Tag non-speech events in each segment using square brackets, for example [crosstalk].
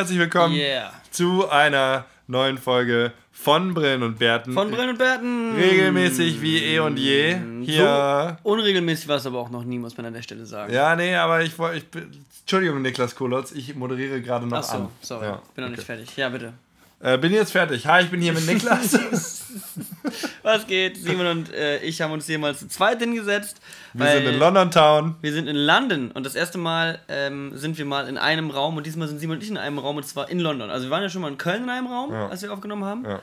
herzlich willkommen Yeah. zu einer neuen Folge von Brillen und Bärten. Von Brillen und Bärten. Regelmäßig wie eh und je. Hier. So unregelmäßig war es aber auch noch nie, muss man an der Stelle sagen. Ja, nee, aber ich wollte. Entschuldigung, Niklas Kolotz, ich moderiere gerade noch Ach so, an. sorry. Ja, bin noch nicht fertig. Ja, bitte. Äh, bin jetzt fertig. Hi, ich bin hier mit Niklas. [laughs] Was geht? Simon und äh, ich haben uns hier mal zu zweit hingesetzt. Wir sind in London Town. Wir sind in London und das erste Mal ähm, sind wir mal in einem Raum und diesmal sind Simon und ich in einem Raum und zwar in London. Also wir waren ja schon mal in Köln in einem Raum, Ja. als wir aufgenommen haben. Ja.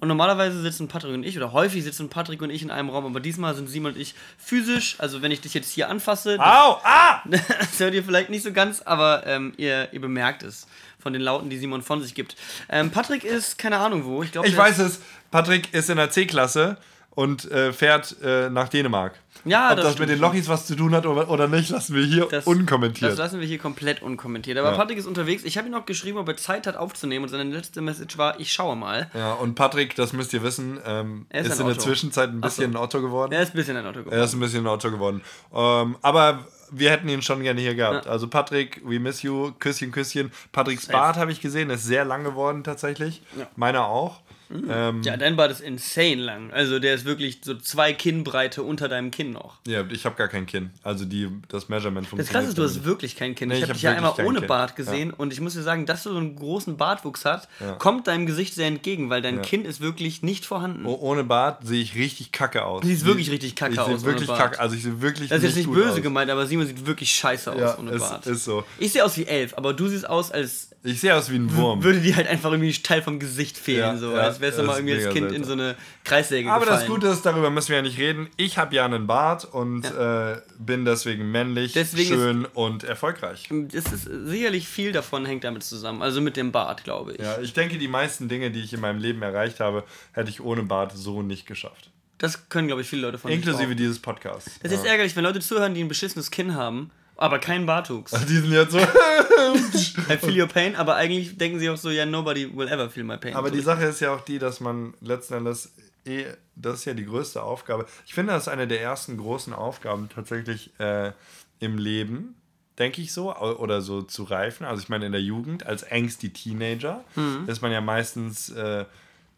Und normalerweise sitzen Patrick und ich, oder häufig sitzen Patrick und ich in einem Raum, aber diesmal sind Simon und ich physisch, also wenn ich dich jetzt hier anfasse, Au! Ah! [laughs] das hört ihr vielleicht nicht so ganz, aber ähm, ihr, ihr bemerkt es von den Lauten, die Simon von sich gibt. Ähm, Patrick ist keine Ahnung wo. Ich, glaub, Ich der weiß es. Patrick ist in der C-Klasse und äh, fährt äh, nach Dänemark. Ja, Ob das das, mit den Lochis was zu tun hat oder, oder nicht, lassen wir hier Das, unkommentiert. Das lassen wir hier komplett unkommentiert. Aber Ja. Patrick ist unterwegs. Ich habe ihm noch geschrieben, ob er Zeit hat aufzunehmen und seine letzte Message war, ich schaue mal. ja, und Patrick, das müsst ihr wissen, ähm, Er ist ist, in der Otto. Zwischenzeit ein bisschen so. ein Otto geworden. Er ist ein bisschen ein Auto Er geworden. ist ein bisschen ein Otto geworden. Ähm, aber wir hätten ihn schon gerne hier gehabt. Also Patrick, we miss you. Küsschen, Küsschen. Patricks Safe. Bart habe ich gesehen, ist sehr lang geworden tatsächlich. Ja. Meiner auch. Ähm, Ja, dein Bart ist insane lang. Also der ist wirklich so zwei Kinnbreite unter deinem Kinn noch. ja, ich habe gar kein Kinn. Also die, das Measurement Das funktioniert. krasse ist, du hast wirklich kein Kinn. Nee, ich habe hab dich ja einmal ohne Kinn. Bart gesehen und ich muss dir sagen, dass du so einen großen Bartwuchs hast, Ja. kommt deinem Gesicht sehr entgegen, weil dein Ja. Kinn ist wirklich nicht vorhanden. Oh, ohne Bart sehe ich richtig kacke aus. Du siehst wirklich richtig kacke ich aus wirklich Bart. kacke. Also ich sehe wirklich Das ist jetzt nicht böse aus. gemeint, aber Simon sieht wirklich scheiße aus Ja, ohne ist, Bart. ist so. Ich sehe aus wie elf, aber du siehst aus, als Ich sehe aus wie ein Wurm. würde dir halt einfach irgendwie ein Teil vom Gesicht fehlen. Ja, so, ja, als du das mal ist irgendwie als mega Kind in so eine Kreissäge Aber das gefallen. Gute ist, darüber müssen wir ja nicht reden. Ich habe ja einen Bart und äh, bin deswegen männlich, Deswegen schön und erfolgreich. Es ist sicherlich viel davon hängt damit zusammen. Also mit dem Bart, glaube ich. Ja, ich denke, die meisten Dinge, die ich in meinem Leben erreicht habe, hätte ich ohne Bart so nicht geschafft. Das können, glaube ich, viele Leute von Inklusive dieses Podcasts. Das ist ärgerlich, wenn Leute zuhören, die ein beschissenes Kinn haben, aber keinen Bartwuchs. Die sind jetzt so. I feel your pain, aber eigentlich denken sie auch so, ja, nobody will ever feel my pain. Aber so die Sache ist ja auch die, dass man letzten Endes eh, das ist ja die größte Aufgabe. Ich finde, das ist eine der ersten großen Aufgaben tatsächlich äh, im Leben, denke ich so, oder so zu reifen. Also ich meine, in der Jugend, als ängstlich Teenager, ist man ja meistens äh,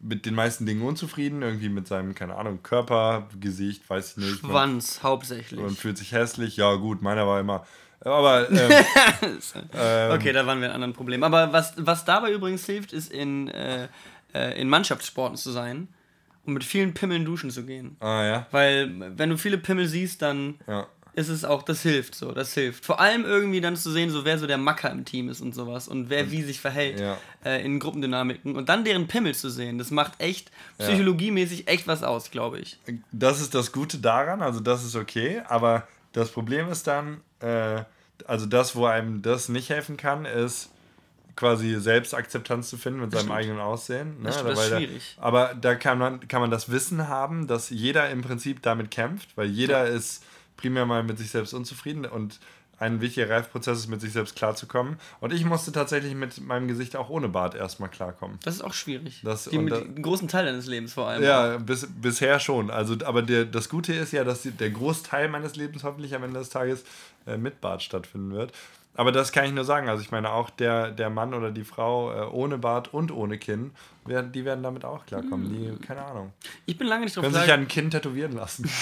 mit den meisten Dingen unzufrieden, irgendwie mit seinem, keine Ahnung, Körper, Gesicht, weiß ich nicht. Man, Schwanz, hauptsächlich. man fühlt sich hässlich. Ja, gut, meiner war immer. Aber [laughs] ähm, ähm, Okay, da waren wir in anderen Problemen. Aber was, was dabei übrigens hilft, ist in, äh, äh, in Mannschaftssporten zu sein und mit vielen Pimmeln duschen zu gehen. ah ja, Weil, wenn du viele Pimmel siehst, dann ja. Ist es auch, das hilft so, das hilft. Vor allem irgendwie dann zu sehen, so wer so der Macker im Team ist und sowas und wer wie sich verhält Ja. äh, in Gruppendynamiken und dann deren Pimmel zu sehen, das macht echt psychologiemäßig echt was aus, glaube ich. Das ist das Gute daran, also das ist okay, aber das Problem ist dann, äh, also das, wo einem das nicht helfen kann, ist quasi Selbstakzeptanz zu finden mit seinem stimmt. eigenen Aussehen. Ne? Das das ist Weil da- schwierig. aber da kann man, kann man das Wissen haben, dass jeder im Prinzip damit kämpft, weil jeder ist primär mal mit sich selbst unzufrieden und ein wichtiger Reifprozess ist, mit sich selbst klarzukommen. Und ich musste tatsächlich mit meinem Gesicht auch ohne Bart erstmal klarkommen. Das ist auch schwierig. Das- Die, mit, da- den großen Teil deines Lebens vor allem. Ja, bis, bisher schon. Also, aber der, das Gute ist ja, dass der Großteil meines Lebens hoffentlich am Ende des Tages äh, mit Bart stattfinden wird. Aber das kann ich nur sagen. Also ich meine, auch der, der Mann oder die Frau äh, ohne Bart und ohne Kinn, werden, die werden damit auch klarkommen. Die, keine Ahnung. Ich bin lange nicht drauf Können sich ja ein Kinn tätowieren lassen. [laughs]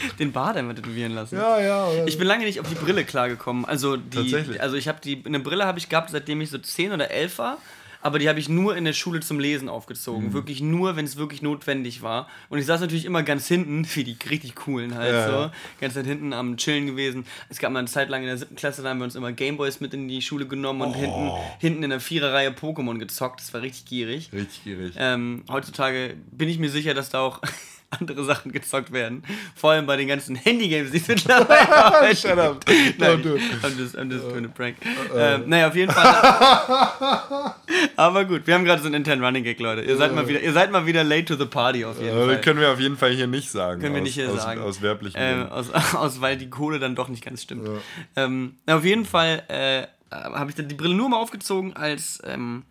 [laughs] den Bart einmal tätowieren lassen. ja. Oder Ich bin lange nicht auf die Brille klargekommen. Also die, Tatsächlich? also ich habe die eine Brille habe ich gehabt, seitdem ich so 10 oder 11 war. Aber die habe ich nur in der Schule zum Lesen Mhm. aufgezogen. Wirklich nur, wenn es wirklich notwendig war. Und ich saß natürlich immer ganz hinten, [laughs] wie die richtig coolen halt Ja, so. ja. Ganz hinten am Chillen gewesen. Es gab mal eine Zeit lang in der siebten Klasse, da haben wir uns immer Gameboys mit in die Schule genommen und hinten, Oh. hinten in der Viererreihe Pokémon gezockt. Das war richtig gierig. Richtig gierig. Ähm, heutzutage bin ich mir sicher, dass da auch [laughs] andere Sachen gezockt werden. Vor allem bei den ganzen Handygames, die es mittlerweile haben. [laughs] Shut up. Nein, it. I'm just, I'm just doing a prank. Ähm, naja, auf jeden Fall. [laughs] Aber gut, wir haben gerade so einen internen Running Gag, Leute. Ihr seid, mal wieder, ihr seid mal wieder late to the party auf jeden Äh, Fall. können wir auf jeden Fall hier nicht sagen. Können wir aus, nicht hier aus, sagen. Aus werblichen äh, Gründen. aus, [laughs] aus, weil die Kohle dann doch nicht ganz stimmt. Ähm, na, auf jeden Fall äh, habe ich dann die Brille nur mal aufgezogen, als, ähm,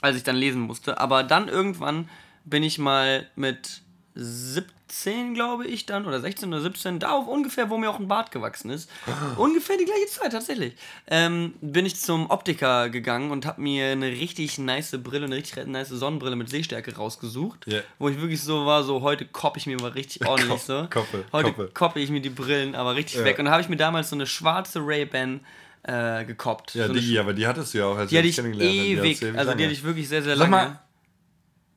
als ich dann lesen musste. Aber dann irgendwann bin ich mal mit 17, glaube ich, dann, oder 16 oder 17, da auf ungefähr, wo mir auch ein Bart gewachsen ist. ungefähr die gleiche Zeit, tatsächlich. Ähm, bin ich zum Optiker gegangen und habe mir eine richtig nice Brille, eine richtig nice Sonnenbrille mit Sehstärke rausgesucht. Yeah. Wo ich wirklich so war, so heute koppe ich mir mal richtig [laughs] ordentlich so. Koppe, heute koppe. koppe ich mir die Brillen aber richtig ja. weg. Und da habe ich mir damals so eine schwarze Ray-Ban äh, gekoppt. Ja, so die, aber die hattest du ja auch, als die hatte ich kennengelernt ewig, die also die hatte ich wirklich sehr, sehr lange. Sag mal,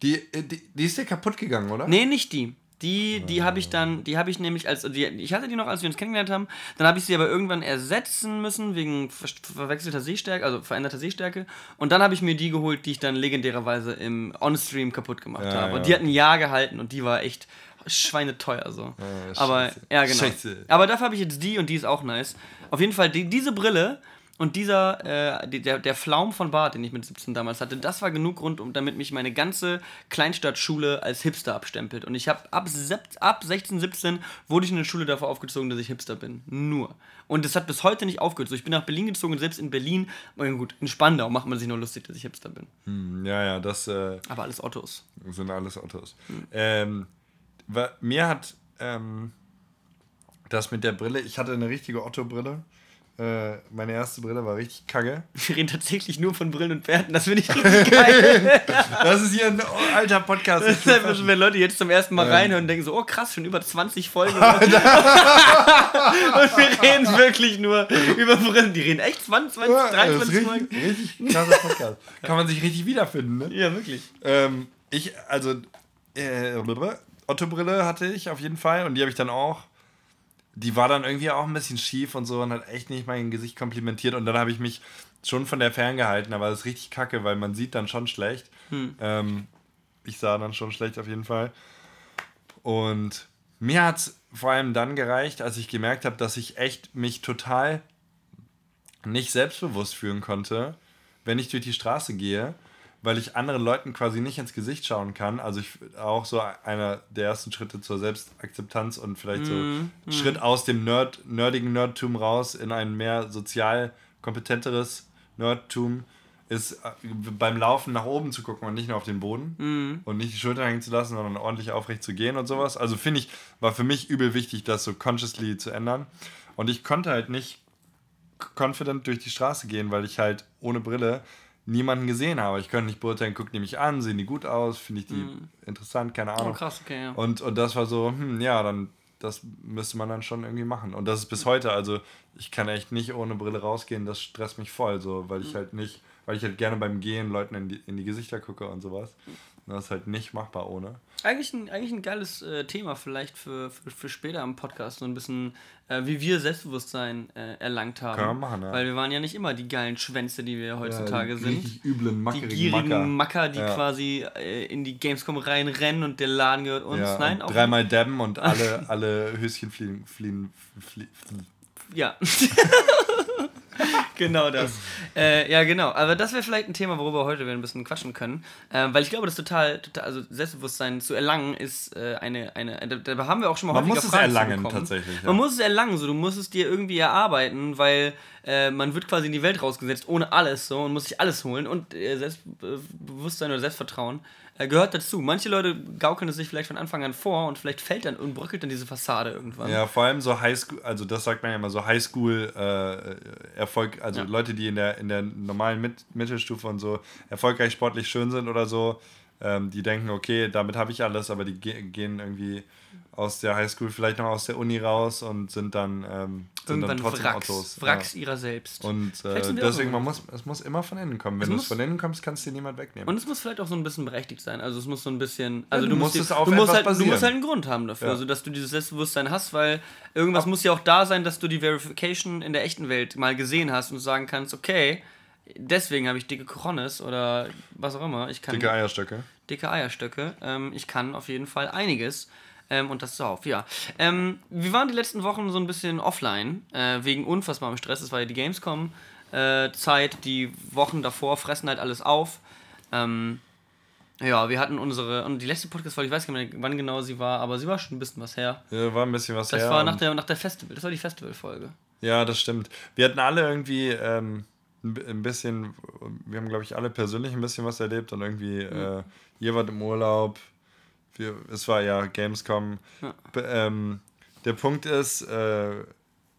die, äh, die, die ist dir kaputt gegangen, oder? Nee, nicht die. Die, die habe ich dann, die habe ich nämlich als, die, ich hatte die noch, als wir uns kennengelernt haben, dann habe ich sie aber irgendwann ersetzen müssen wegen ver verwechselter Sehstärke, also veränderter Sehstärke. Und dann habe ich mir die geholt, die ich dann legendärerweise im On-Stream kaputt gemacht ja, habe. Und die hat ein Jahr gehalten und die war echt schweineteuer so. Ja, aber, ja genau. Scheiße. Aber dafür habe ich jetzt die und die ist auch nice. Auf jeden Fall, die, diese Brille und dieser, äh, der, der Flaum von Bart, den ich mit 17 damals hatte, das war genug Grund, um, damit mich meine ganze Kleinstadtschule als Hipster abstempelt. Und ich habe ab, ab 16, 17 wurde ich in der Schule davor aufgezogen, dass ich Hipster bin. Nur. Und das hat bis heute nicht aufgehört. So, ich bin nach Berlin gezogen und selbst in Berlin, oh gut, in Spandau macht man sich nur lustig, dass ich Hipster bin. Hm, ja, ja, das. Äh, Aber alles Ottos. Sind alles Ottos. Hm. Ähm, mir hat ähm, das mit der Brille, ich hatte eine richtige Otto-Brille. Äh, meine erste Brille war richtig kacke. Wir reden tatsächlich nur von Brillen und Pferden, das finde ich [laughs] richtig geil. das ist hier ein alter Podcast. Das ist wenn Leute jetzt zum ersten Mal ja. reinhören und denken so, oh krass, schon über 20 Folgen. [laughs] und wir reden wirklich nur über Brillen. Die reden echt 20, 20 23 Folgen. Richtig krasser Podcast. Kann man sich richtig wiederfinden, ne? Ja, wirklich. Ähm, ich, also, äh, Otto-Brille hatte ich auf jeden Fall und die habe ich dann auch die war dann irgendwie auch ein bisschen schief und so und hat echt nicht mein Gesicht komplimentiert. Und dann habe ich mich schon von der ferngehalten, aber das ist richtig kacke, weil man sieht dann schon schlecht. Hm. Ähm, ich sah dann schon schlecht auf jeden Fall. Und mir hat es vor allem dann gereicht, als ich gemerkt habe, dass ich echt mich total nicht selbstbewusst fühlen konnte, wenn ich durch die Straße gehe weil ich anderen Leuten quasi nicht ins Gesicht schauen kann. Also ich auch so einer der ersten Schritte zur Selbstakzeptanz und vielleicht so mm, mm. Schritt aus dem Nerd, nerdigen Nerdtum raus in ein mehr sozial kompetenteres Nerdtum ist äh, beim Laufen nach oben zu gucken und nicht nur auf den Boden mm. und nicht die Schulter hängen zu lassen, sondern ordentlich aufrecht zu gehen und sowas. Also finde ich, war für mich übel wichtig, das so consciously zu ändern. Und ich konnte halt nicht confident durch die Straße gehen, weil ich halt ohne Brille niemanden gesehen habe. Ich könnte nicht beurteilen, guckt die mich an, sehen die gut aus, finde ich die mm. interessant, keine Ahnung. Oh, krass, okay, ja. Und, und das war so, hm, ja, dann, das müsste man dann schon irgendwie machen. Und das ist bis heute, also ich kann echt nicht ohne Brille rausgehen, das stresst mich voll, so, weil ich mm. halt nicht, weil ich halt gerne beim Gehen Leuten in die, in die Gesichter gucke und sowas. Das ist halt nicht machbar ohne. Eigentlich ein, eigentlich ein geiles äh, Thema vielleicht für, für, für später im Podcast, so ein bisschen, äh, wie wir Selbstbewusstsein äh, erlangt haben. Können wir machen, ja. Weil wir waren ja nicht immer die geilen Schwänze, die wir heutzutage ja, die sind. Die üblen, Die gierigen Macker, Macker die ja. quasi äh, in die Gamescom reinrennen und der Laden gehört uns. Ja, Nein, auch dreimal dabben und [laughs] alle, alle Höschen fliegen. fliehen, fliehen. Ja. [laughs] genau das. Äh, ja, genau. Aber das wäre vielleicht ein Thema, worüber wir heute ein bisschen quatschen können. Äh, weil ich glaube, das total, total, also Selbstbewusstsein zu erlangen ist äh, eine, eine, da, da, haben wir auch schon mal Man muss es erlangen, tatsächlich. Ja. Man muss es erlangen, so, du musst es dir irgendwie erarbeiten, weil äh, man wird quasi in die Welt rausgesetzt, ohne alles, so, und muss sich alles holen. Und äh, Selbstbewusstsein oder Selbstvertrauen äh, gehört dazu. Manche Leute gaukeln es sich vielleicht von Anfang an vor und vielleicht fällt dann und bröckelt dann diese Fassade irgendwann. Ja, vor allem so Highschool, also das sagt man ja immer so Highschool-Erfolg, äh, also ja. Leute, die in der, in der normalen Mit Mittelstufe und so erfolgreich sportlich schön sind oder so, ähm, die denken, okay, damit habe ich alles, aber die ge gehen irgendwie aus der Highschool, vielleicht noch aus der Uni raus und sind dann, ähm, sind dann trotzdem Wracks, Autos. Wracks ja. ihrer selbst. Und äh, deswegen, man muss, es muss immer von innen kommen. Wenn du es von innen kommst, kannst dir niemand wegnehmen. Und es muss vielleicht auch so ein bisschen berechtigt sein. Also es muss so ein bisschen. Also ja, du, du, musst, musst, du, musst halt, du musst halt einen Grund haben dafür, ja. also, dass du dieses Selbstbewusstsein hast, weil irgendwas Ab muss ja auch da sein, dass du die Verification in der echten Welt mal gesehen hast und sagen kannst, okay, deswegen habe ich dicke Coronis oder was auch immer. Ich kann, dicke Eierstöcke. Dicke Eierstöcke. Ähm, ich kann auf jeden Fall einiges. Ähm, und das zuhauf, ja. Ähm, wir waren die letzten Wochen so ein bisschen offline, äh, wegen unfassbarem Stress. Es war ja die Gamescom-Zeit. Äh, die Wochen davor fressen halt alles auf. Ähm, ja, wir hatten unsere, und die letzte Podcast-Folge, ich weiß gar nicht, wann genau sie war, aber sie war schon ein bisschen was her. Ja, war ein bisschen was das her. Das war nach der, nach der Festival, das war die Festival-Folge. Ja, das stimmt. Wir hatten alle irgendwie ähm, ein bisschen, wir haben glaube ich alle persönlich ein bisschen was erlebt und irgendwie, mhm. äh, ihr wart im Urlaub, wir, es war ja Gamescom. Ja. Ähm, der Punkt ist, äh,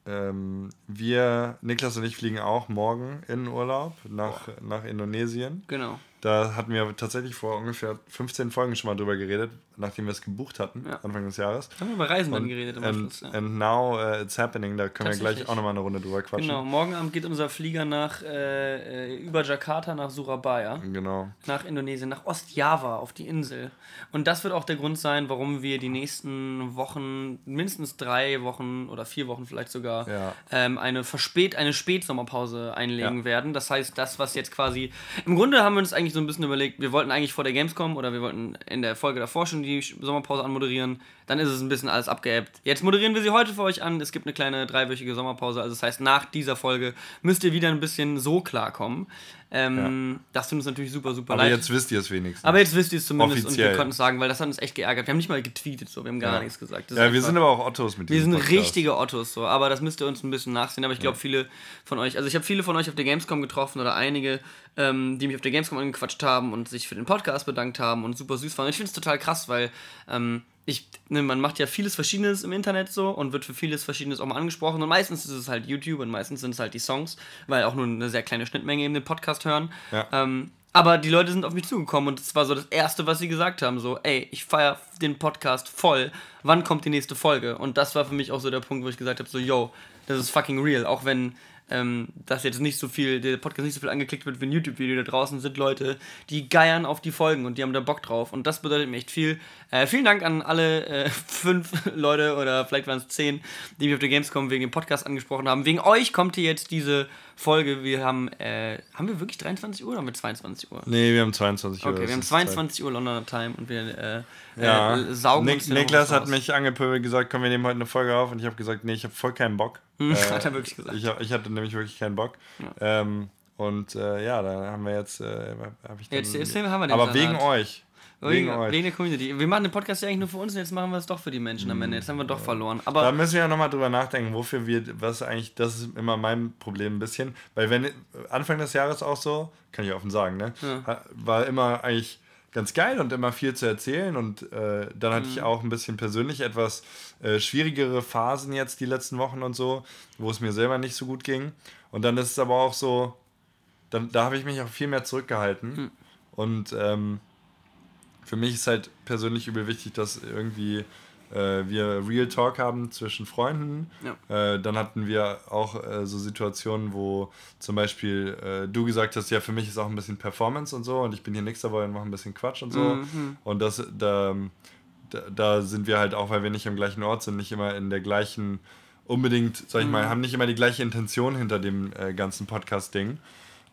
ähm, wir, Niklas und ich fliegen auch morgen in Urlaub nach, nach Indonesien. Genau. Da hatten wir tatsächlich vor ungefähr 15 Folgen schon mal drüber geredet, nachdem wir es gebucht hatten, Ja. Anfang des Jahres. Haben wir über Reisen dann geredet im and, Anschluss. Ja. and now uh, it's happening, da können wir gleich auch nochmal eine Runde drüber quatschen. Genau, morgen Abend geht unser Flieger nach äh, äh, über Jakarta nach Surabaya, Genau. nach Indonesien, nach Ostjava auf die Insel. Und das wird auch der Grund sein, warum wir die nächsten Wochen, mindestens drei Wochen oder vier Wochen vielleicht sogar, Ja. ähm, eine verspät, eine Spätsommerpause einlegen Ja. werden. Das heißt, das, was jetzt quasi. Im Grunde haben wir uns eigentlich so ein bisschen überlegt, wir wollten eigentlich vor der Gamescom oder wir wollten in der Folge davor schon die Sommerpause anmoderieren. Dann ist es ein bisschen alles abgeebbt. Jetzt moderieren wir sie heute für euch an. Es gibt eine kleine dreiwöchige Sommerpause. Also das heißt, nach dieser Folge müsst ihr wieder ein bisschen so klarkommen. Ähm, Das tut uns natürlich super, super Aber leid. jetzt wisst ihr es wenigstens. aber jetzt wisst ihr es zumindest und Offiziell. wir konnten es sagen, weil das hat uns echt geärgert. Wir haben nicht mal getweetet, so. wir haben gar Ja. nichts gesagt. Das ja, wir sind aber auch Ottos mit wir diesem sind Podcast. richtige Ottos, so, aber das müsst ihr uns ein bisschen nachsehen. Aber ich glaube, viele von euch, also ich habe viele von euch auf der Gamescom getroffen oder einige, ähm, die mich auf der Gamescom angequatscht haben und sich für den Podcast bedankt haben und super süß waren. Und ich finde es total krass, weil ähm, ich, ne, man macht ja vieles Verschiedenes im Internet so und wird für vieles Verschiedenes auch mal angesprochen. Und meistens ist es halt YouTube und meistens sind es halt die Songs, weil auch nur eine sehr kleine Schnittmenge eben den Podcast hören. Ja. Ähm, aber die Leute sind auf mich zugekommen und es war so das Erste, was sie gesagt haben: so, ey, ich feiere den Podcast voll. Wann kommt die nächste Folge? Und das war für mich auch so der Punkt, wo ich gesagt habe: so, yo, das ist fucking real. Auch wenn ähm, das jetzt nicht so viel, der Podcast nicht so viel angeklickt wird wie ein YouTube-Video, da draußen sind Leute, die geiern auf die Folgen und die haben da Bock drauf. Und das bedeutet mir echt viel. Äh, vielen Dank an alle äh, [laughs] fünf Leute oder vielleicht waren es zehn, die mich auf der Gamescom wegen dem Podcast angesprochen haben. Wegen euch kommt hier jetzt diese Folge. Wir haben, äh, haben wir wirklich 23 Uhr oder haben wir 22 Uhr? Nee, wir haben 22 Uhr. Okay, wir haben ist 22 Uhr Londoner Time und wir äh, Ja, äh, saugen Nik uns Niklas hat mich angepöbelt gesagt, komm, wir nehmen heute eine Folge auf und ich habe gesagt, nee, ich habe voll keinen Bock. Äh, [laughs] hat er wirklich gesagt. Ich, ich hatte nämlich wirklich keinen Bock. Ähm, und äh, ja, da haben wir jetzt, äh, hab ich dann, Jetzt- jetzt haben wir den aber Salat. wegen euch. Wegen, Wegen, euch. wegen der Community. Wir machen den Podcast ja eigentlich nur für uns und jetzt machen wir es doch für die Menschen am Ende. Jetzt haben wir doch verloren. Da Aber müssen wir ja nochmal drüber nachdenken, wofür wir, was eigentlich, das ist immer mein Problem ein bisschen, weil wenn Anfang des Jahres auch so, kann ich offen sagen, ne, ha- war immer eigentlich ganz geil und immer viel zu erzählen und äh, dann hatte ich auch ein bisschen persönlich etwas äh, schwierigere Phasen jetzt die letzten Wochen und so, wo es mir selber nicht so gut ging und dann ist es aber auch so, dann, da habe ich mich auch viel mehr zurückgehalten und ähm, für mich ist halt persönlich übel wichtig, dass irgendwie äh, wir Real Talk haben zwischen Freunden. Äh, dann hatten wir auch äh, so Situationen, wo zum Beispiel äh, du gesagt hast, ja, für mich ist auch ein bisschen Performance und so und ich bin hier nichts dabei und mache ein bisschen Quatsch und so. Und das, da, da, sind wir halt auch, weil wir nicht am gleichen Ort sind, nicht immer in der gleichen, unbedingt, sag ich mal, haben nicht immer die gleiche Intention hinter dem äh, ganzen Podcast-Ding.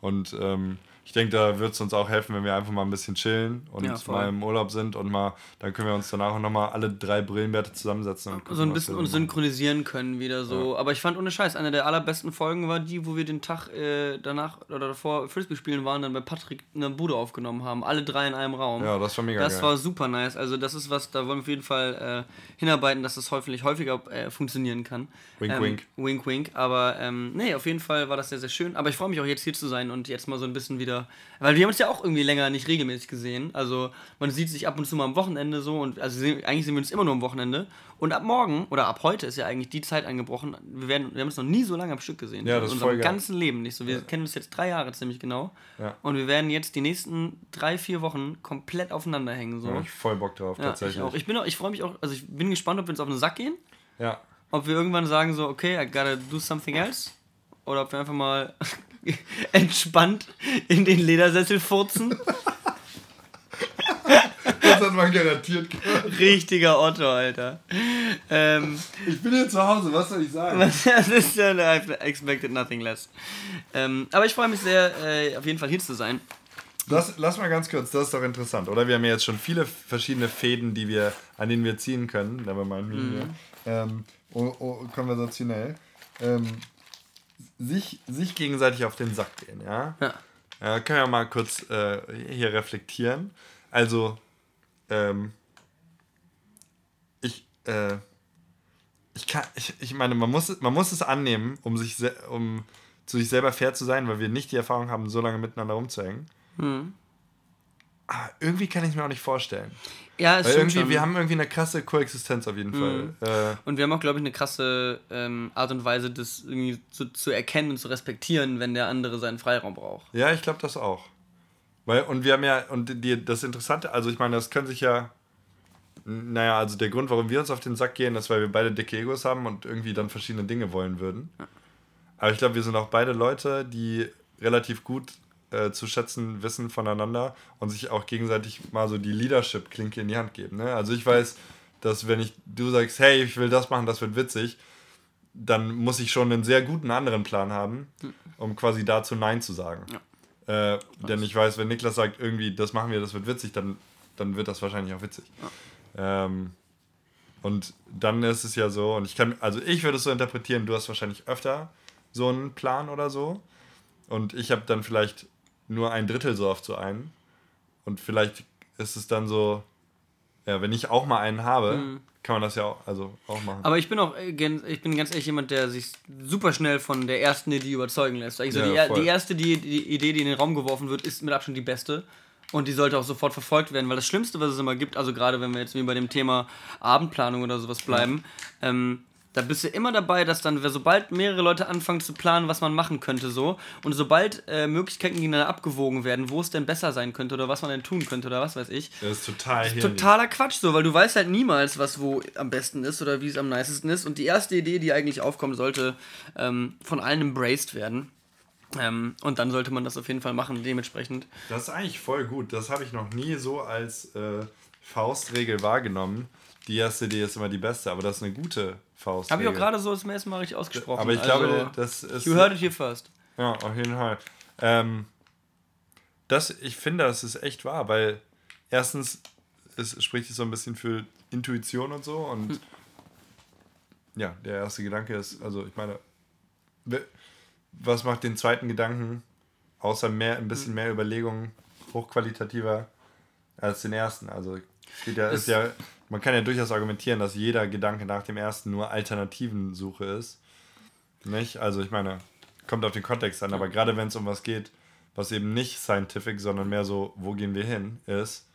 Und ähm, ich denke, da wird es uns auch helfen, wenn wir einfach mal ein bisschen chillen und Ja, mal im Urlaub sind und mal, dann können wir uns danach auch nochmal alle drei Brillenwerte zusammensetzen und gucken, so ein bisschen uns synchronisieren können wieder so. Aber ich fand ohne Scheiß, eine der allerbesten Folgen war die, wo wir den Tag äh, danach oder davor Frisbee spielen waren, dann bei Patrick eine Bude aufgenommen haben. Alle drei in einem Raum. Ja, das war mega Das geil. war super nice. Also das ist was, da wollen wir auf jeden Fall äh, hinarbeiten, dass das hoffentlich häufiger äh, funktionieren kann. Wink, ähm, wink. Wink, wink. Aber ähm, nee, auf jeden Fall war das sehr, sehr schön. Aber ich freue mich auch jetzt hier zu sein und jetzt mal so ein bisschen wieder, weil wir haben uns ja auch irgendwie länger nicht regelmäßig gesehen. Also man sieht sich ab und zu mal am Wochenende so und also eigentlich sehen wir uns immer nur am Wochenende. Und ab morgen oder ab heute ist ja eigentlich die Zeit angebrochen. Wir, werden, wir haben uns noch nie so lange am Stück gesehen. Ja, In das ist unserem ganzen Leben nicht so. Wir kennen uns jetzt drei Jahre ziemlich genau. Ja. Und wir werden jetzt die nächsten drei, vier Wochen komplett aufeinander hängen. So. Da hab ich voll Bock drauf, Ja, tatsächlich. Ich, auch. ich, bin auch, ich freue mich auch, also ich bin gespannt, ob wir uns auf den Sack gehen, Ja. ob wir irgendwann sagen so, okay, I gotta do something else. Oder ob wir einfach mal [laughs] entspannt in den Ledersessel furzen. Das hat man garantiert gehört. Richtiger Otto, Alter. Ähm, Ich bin hier zu Hause, was soll ich sagen? [laughs] das ist ja, I've expected nothing less. Ähm, aber ich freue mich sehr, äh, auf jeden Fall hier zu sein. Das, lass mal ganz kurz, das ist doch interessant, oder? Wir haben ja jetzt schon viele verschiedene Fäden, die wir, an denen wir ziehen können. Never mind me hier. Ähm, oh, oh, konversationell. Ähm, sich, sich gegenseitig auf den Sack gehen, ja? Ja. Ja, können wir mal kurz äh, hier reflektieren. Also, ähm, ich, äh, ich kann, ich, ich meine, man muss, es- man muss es annehmen, um sich, um zu sich selber fair zu sein, weil wir nicht die Erfahrung haben, so lange miteinander rumzuhängen. ah, irgendwie kann ich mir auch nicht vorstellen. Ja, es Weil stimmt irgendwie, schon. wir haben irgendwie eine krasse Koexistenz auf jeden Mhm. Fall. Äh, Und wir haben auch, glaube ich, eine krasse ähm, Art und Weise, das irgendwie zu, zu erkennen und zu respektieren, wenn der andere seinen Freiraum braucht. Ja, ich glaube das auch. Weil, und wir haben ja, und die, das Interessante, also ich meine, das können sich ja, naja, also der Grund, warum wir uns auf den Sack gehen, ist, weil wir beide dicke Egos haben und irgendwie dann verschiedene Dinge wollen würden. Aber ich glaube, wir sind auch beide Leute, die relativ gut äh, zu schätzen wissen voneinander und sich auch gegenseitig mal so die Leadership-Klinke in die Hand geben. Ne? Also ich weiß, dass wenn ich, du sagst, hey, ich will das machen, das wird witzig, dann muss ich schon einen sehr guten anderen Plan haben, um quasi dazu Nein zu sagen. Äh, denn ich weiß, wenn Niklas sagt, irgendwie, das machen wir, das wird witzig, dann, dann wird das wahrscheinlich auch witzig. Ähm, und dann ist es ja so, und ich kann, also ich würde es so interpretieren, du hast wahrscheinlich öfter so einen Plan oder so. Und ich habe dann vielleicht nur ein Drittel so oft so einen. Und vielleicht ist es dann so, ja, wenn ich auch mal einen habe, kann man das ja auch, also auch machen. Aber ich bin auch, äh, ich bin ganz ehrlich jemand, der sich super schnell von der ersten Idee überzeugen lässt. Eigentlich so Ja, die, die erste die, die Idee, die in den Raum geworfen wird, ist mit Abstand die beste. Und die sollte auch sofort verfolgt werden, weil das Schlimmste, was es immer gibt, also gerade wenn wir jetzt wie bei dem Thema Abendplanung oder sowas bleiben, ähm, da bist du immer dabei, dass dann, sobald mehrere Leute anfangen zu planen, was man machen könnte, so, und sobald äh, Möglichkeiten gegeneinander abgewogen werden, wo es denn besser sein könnte oder was man denn tun könnte oder was weiß ich, das ist total hirnrissig. totaler Quatsch so, weil du weißt halt niemals, was wo am besten ist oder wie es am nicesten ist. Und die erste Idee, die eigentlich aufkommen sollte, ähm, von allen embraced werden. Ähm, und dann sollte man das auf jeden Fall machen, dementsprechend. Das ist eigentlich voll gut. Das habe ich noch nie so als äh, Faustregel wahrgenommen. Die erste Idee ist immer die beste, aber das ist eine gute Faustregel. Habe ich auch gerade so zum ersten Mal richtig ausgesprochen. Aber ich Also, glaube, das ist. You heard it here first. Ja, auf jeden Fall. Ähm, das, ich finde, das ist echt wahr, weil erstens es spricht es so ein bisschen für Intuition und so und Hm. ja, der erste Gedanke ist, also ich meine, was macht den zweiten Gedanken außer mehr, ein Hm. bisschen mehr Überlegung hochqualitativer als den ersten? Also es geht ja, Das- ist ja, man kann ja durchaus argumentieren, dass jeder Gedanke nach dem ersten nur Alternativensuche ist. Nicht? Also ich meine, kommt auf den Kontext an, aber gerade wenn es um was geht, was eben nicht scientific, sondern mehr so, wo gehen wir hin, ist.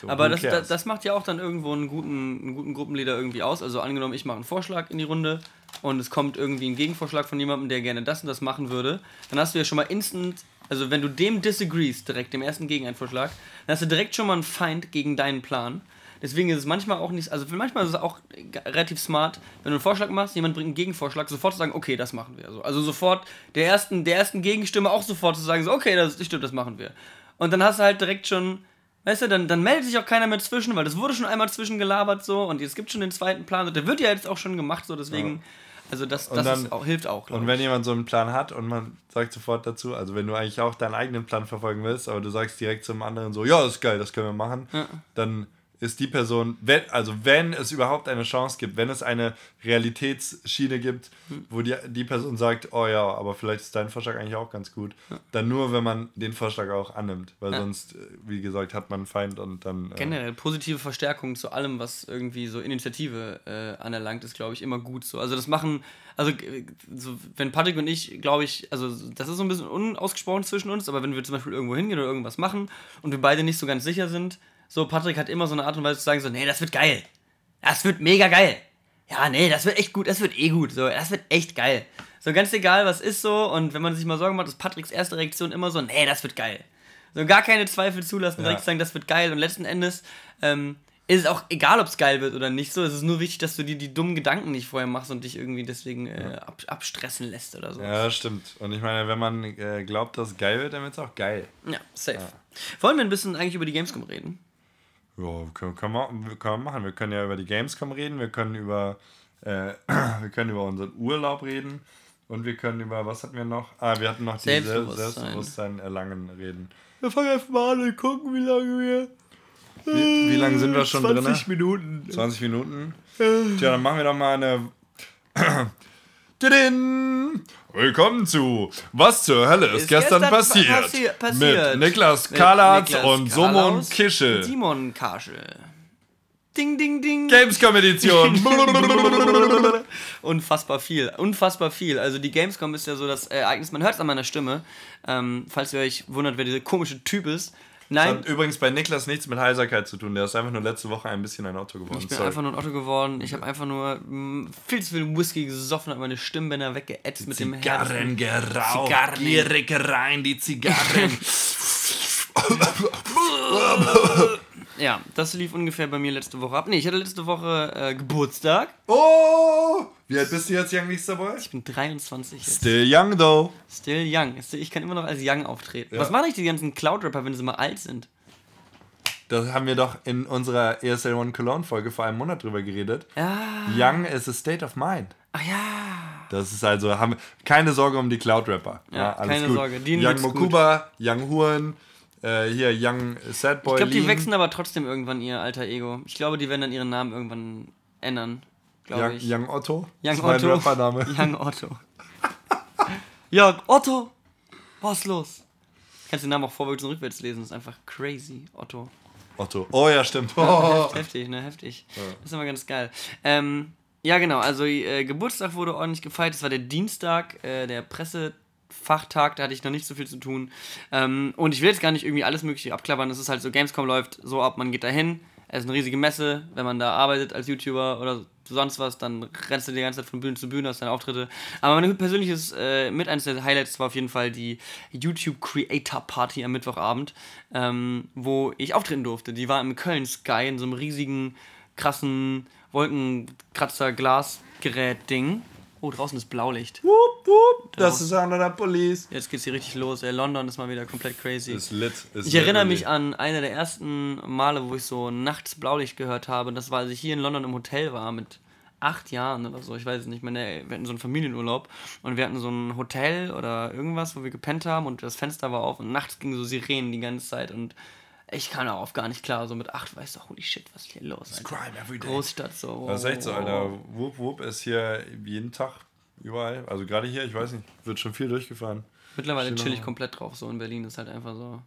so, Aber das, das, das macht ja auch dann irgendwo einen guten, einen guten Gruppenleader irgendwie aus. Also angenommen, ich mache einen Vorschlag in die Runde und es kommt irgendwie ein Gegenvorschlag von jemandem, der gerne das und das machen würde, dann hast du ja schon mal instant, also wenn du dem disagrees, direkt dem ersten Gegenvorschlag, dann hast du direkt schon mal einen Feind gegen deinen Plan. Deswegen ist es manchmal auch nicht, also manchmal ist es auch relativ smart, wenn du einen Vorschlag machst, jemand bringt einen Gegenvorschlag, sofort zu sagen, okay, das machen wir. Also, also sofort der ersten, der ersten Gegenstimme auch sofort zu sagen, so, okay, das stimmt, das machen wir. Und dann hast du halt direkt schon, weißt du, dann, dann meldet sich auch keiner mehr zwischen, weil das wurde schon einmal zwischengelabert so und es gibt schon den zweiten Plan und der wird ja jetzt auch schon gemacht, so deswegen, also das, das dann- auch, hilft auch, Und ich. wenn jemand so einen Plan hat und man sagt sofort dazu, also wenn du eigentlich auch deinen eigenen Plan verfolgen willst, aber du sagst direkt zum anderen so, ja, das ist geil, das können wir machen, dann ist die Person, wenn, also wenn es überhaupt eine Chance gibt, wenn es eine Realitätsschiene gibt, wo die, die Person sagt, oh ja, aber vielleicht ist dein Vorschlag eigentlich auch ganz gut, dann nur, wenn man den Vorschlag auch annimmt, weil sonst, äh, wie gesagt, hat man einen Feind und dann... Äh, Generell positive Verstärkung zu allem, was irgendwie so Initiative äh, anerlangt, ist, glaube ich, immer gut so. Also das machen, also äh, so, wenn Patrick und ich, glaube ich, also das ist so ein bisschen unausgesprochen zwischen uns, aber wenn wir zum Beispiel irgendwo hingehen oder irgendwas machen und wir beide nicht so ganz sicher sind, so Patrick hat immer so eine Art und Weise zu sagen, so, nee, das wird geil. Das wird mega geil. Ja, nee, das wird echt gut, das wird eh gut. So, das wird echt geil. So ganz egal, was ist so, und wenn man sich mal Sorgen macht, ist Patricks erste Reaktion immer so, nee, das wird geil. So gar keine Zweifel zulassen, Ja. direkt sagen, das wird geil. Und letzten Endes ähm, ist es auch egal, ob es geil wird oder nicht. So, es ist nur wichtig, dass du dir die dummen Gedanken nicht vorher machst und dich irgendwie deswegen äh, ab, abstressen lässt oder so. Ja, stimmt. Und ich meine, wenn man äh, glaubt, dass es geil wird, dann wird es auch geil. Ja, safe. Wollen wir ein bisschen eigentlich über die Gamescom reden? Ja, können, können, wir, können wir machen. Wir können ja über die Gamescom reden, wir können über, äh, [clears throat] wir können über unseren Urlaub reden und wir können über, was hatten wir noch? Ah, wir hatten noch die Selbstbewusstsein. Selbstbewusstsein, Selbstbewusstsein erlangen reden. Wir fangen einfach mal an und gucken, wie lange wir. Wie, wie lange sind wir schon drin? 20 Minuten. 20 Minuten. Tja, dann machen wir doch mal eine. [clears throat] Tudin! Willkommen zu Was zur Hölle ist, Ist gestern, gestern passiert? passi- passiert. Mit Niklas Mit Kalatz Niklas und Kischel. und Simon Kaschel. Ding, ding, ding. Gamescom Edition. [laughs] Unfassbar viel, unfassbar viel. Also die Gamescom ist ja so das Ereignis, man hört es an meiner Stimme. Ähm, falls ihr euch wundert, wer dieser komische Typ ist. Nein. Das hat übrigens bei Niklas nichts mit Heiserkeit zu tun. Der ist einfach nur letzte Woche ein bisschen ein Otto geworden. Ich bin Sorry. einfach nur ein Otto geworden. Ich habe einfach nur mh, viel zu viel Whisky gesoffen, habe meine Stimmbänder weggeätzt mit dem Herzen. Zigarren geraucht, Zigarren. gierig rein, die Zigarren. [laughs] [laughs] ja, das lief ungefähr bei mir letzte Woche ab. Nee, ich hatte letzte Woche äh, Geburtstag. Oh! Wie alt bist du jetzt, Young Nächster Boy? Ich bin 23 jetzt. Still young, though. Still young. Ich kann immer noch als young auftreten. Ja. Was machen eigentlich die ganzen Cloud-Rapper, wenn sie mal alt sind? Da haben wir doch in unserer ESL One Cologne Folge vor einem Monat drüber geredet. Ja. Young is a state of mind. Ach ja. Das ist also, haben keine Sorge um die Cloud-Rapper. Ja, ja, keine gut. Sorge. Die Young Mokuba, gut. Young Huren, äh, hier Young Sad Boy. Ich glaube, die wechseln aber trotzdem irgendwann ihr alter Ego. Ich glaube, die werden dann ihren Namen irgendwann ändern glaube ich. Young Otto? Young das ist Otto. Rappername. [laughs] Young Otto. [laughs] Young Otto! Was ist los? Kannst den Namen auch vorwärts und rückwärts lesen, das ist einfach crazy. Otto. Otto. Oh ja, stimmt. [laughs] Oh. Heftig, ne? Heftig. Ja. Das ist immer ganz geil. Ähm, ja, genau. Also, äh, Geburtstag wurde ordentlich gefeiert. Das war der Dienstag, äh, der Pressefachtag. Da hatte ich noch nicht so viel zu tun. Ähm, und ich will jetzt gar nicht irgendwie alles Mögliche abklappern. Es ist halt so, Gamescom läuft so ab, man geht dahin. Es ist eine riesige Messe. Wenn man da arbeitet als YouTuber oder sonst was, dann rennst du die ganze Zeit von Bühne zu Bühne, hast deine Auftritte. Aber mein persönliches, äh, mit eines der Highlights war auf jeden Fall die YouTube Creator Party am Mittwochabend, ähm, wo ich auftreten durfte. Die war im Köln Sky in so einem riesigen, krassen Wolkenkratzer-Glasgerät-Ding. Oh, draußen ist Blaulicht. Wupp, wupp, das ist einer der Police. Jetzt geht's hier richtig los. Ey, London ist mal wieder komplett crazy. Ist lit. Ist ich erinnere mich an einer der ersten Male, wo ich so nachts Blaulicht gehört habe. Das war, als ich hier in London im Hotel war mit acht Jahren oder so. Ich weiß es nicht mehr. Wir hatten so einen Familienurlaub und wir hatten so ein Hotel oder irgendwas, wo wir gepennt haben und das Fenster war auf und nachts gingen so Sirenen die ganze Zeit und ich kann darauf gar nicht klar. So mit acht weißt du, holy shit, was ist hier los? It's crime every day. Großstadt so. Das ist echt so, Alter. Whoop Whoop ist hier jeden Tag überall. Also gerade hier, ich weiß nicht, wird schon viel durchgefahren. Mittlerweile chill ich komplett drauf. So in Berlin ist halt einfach so.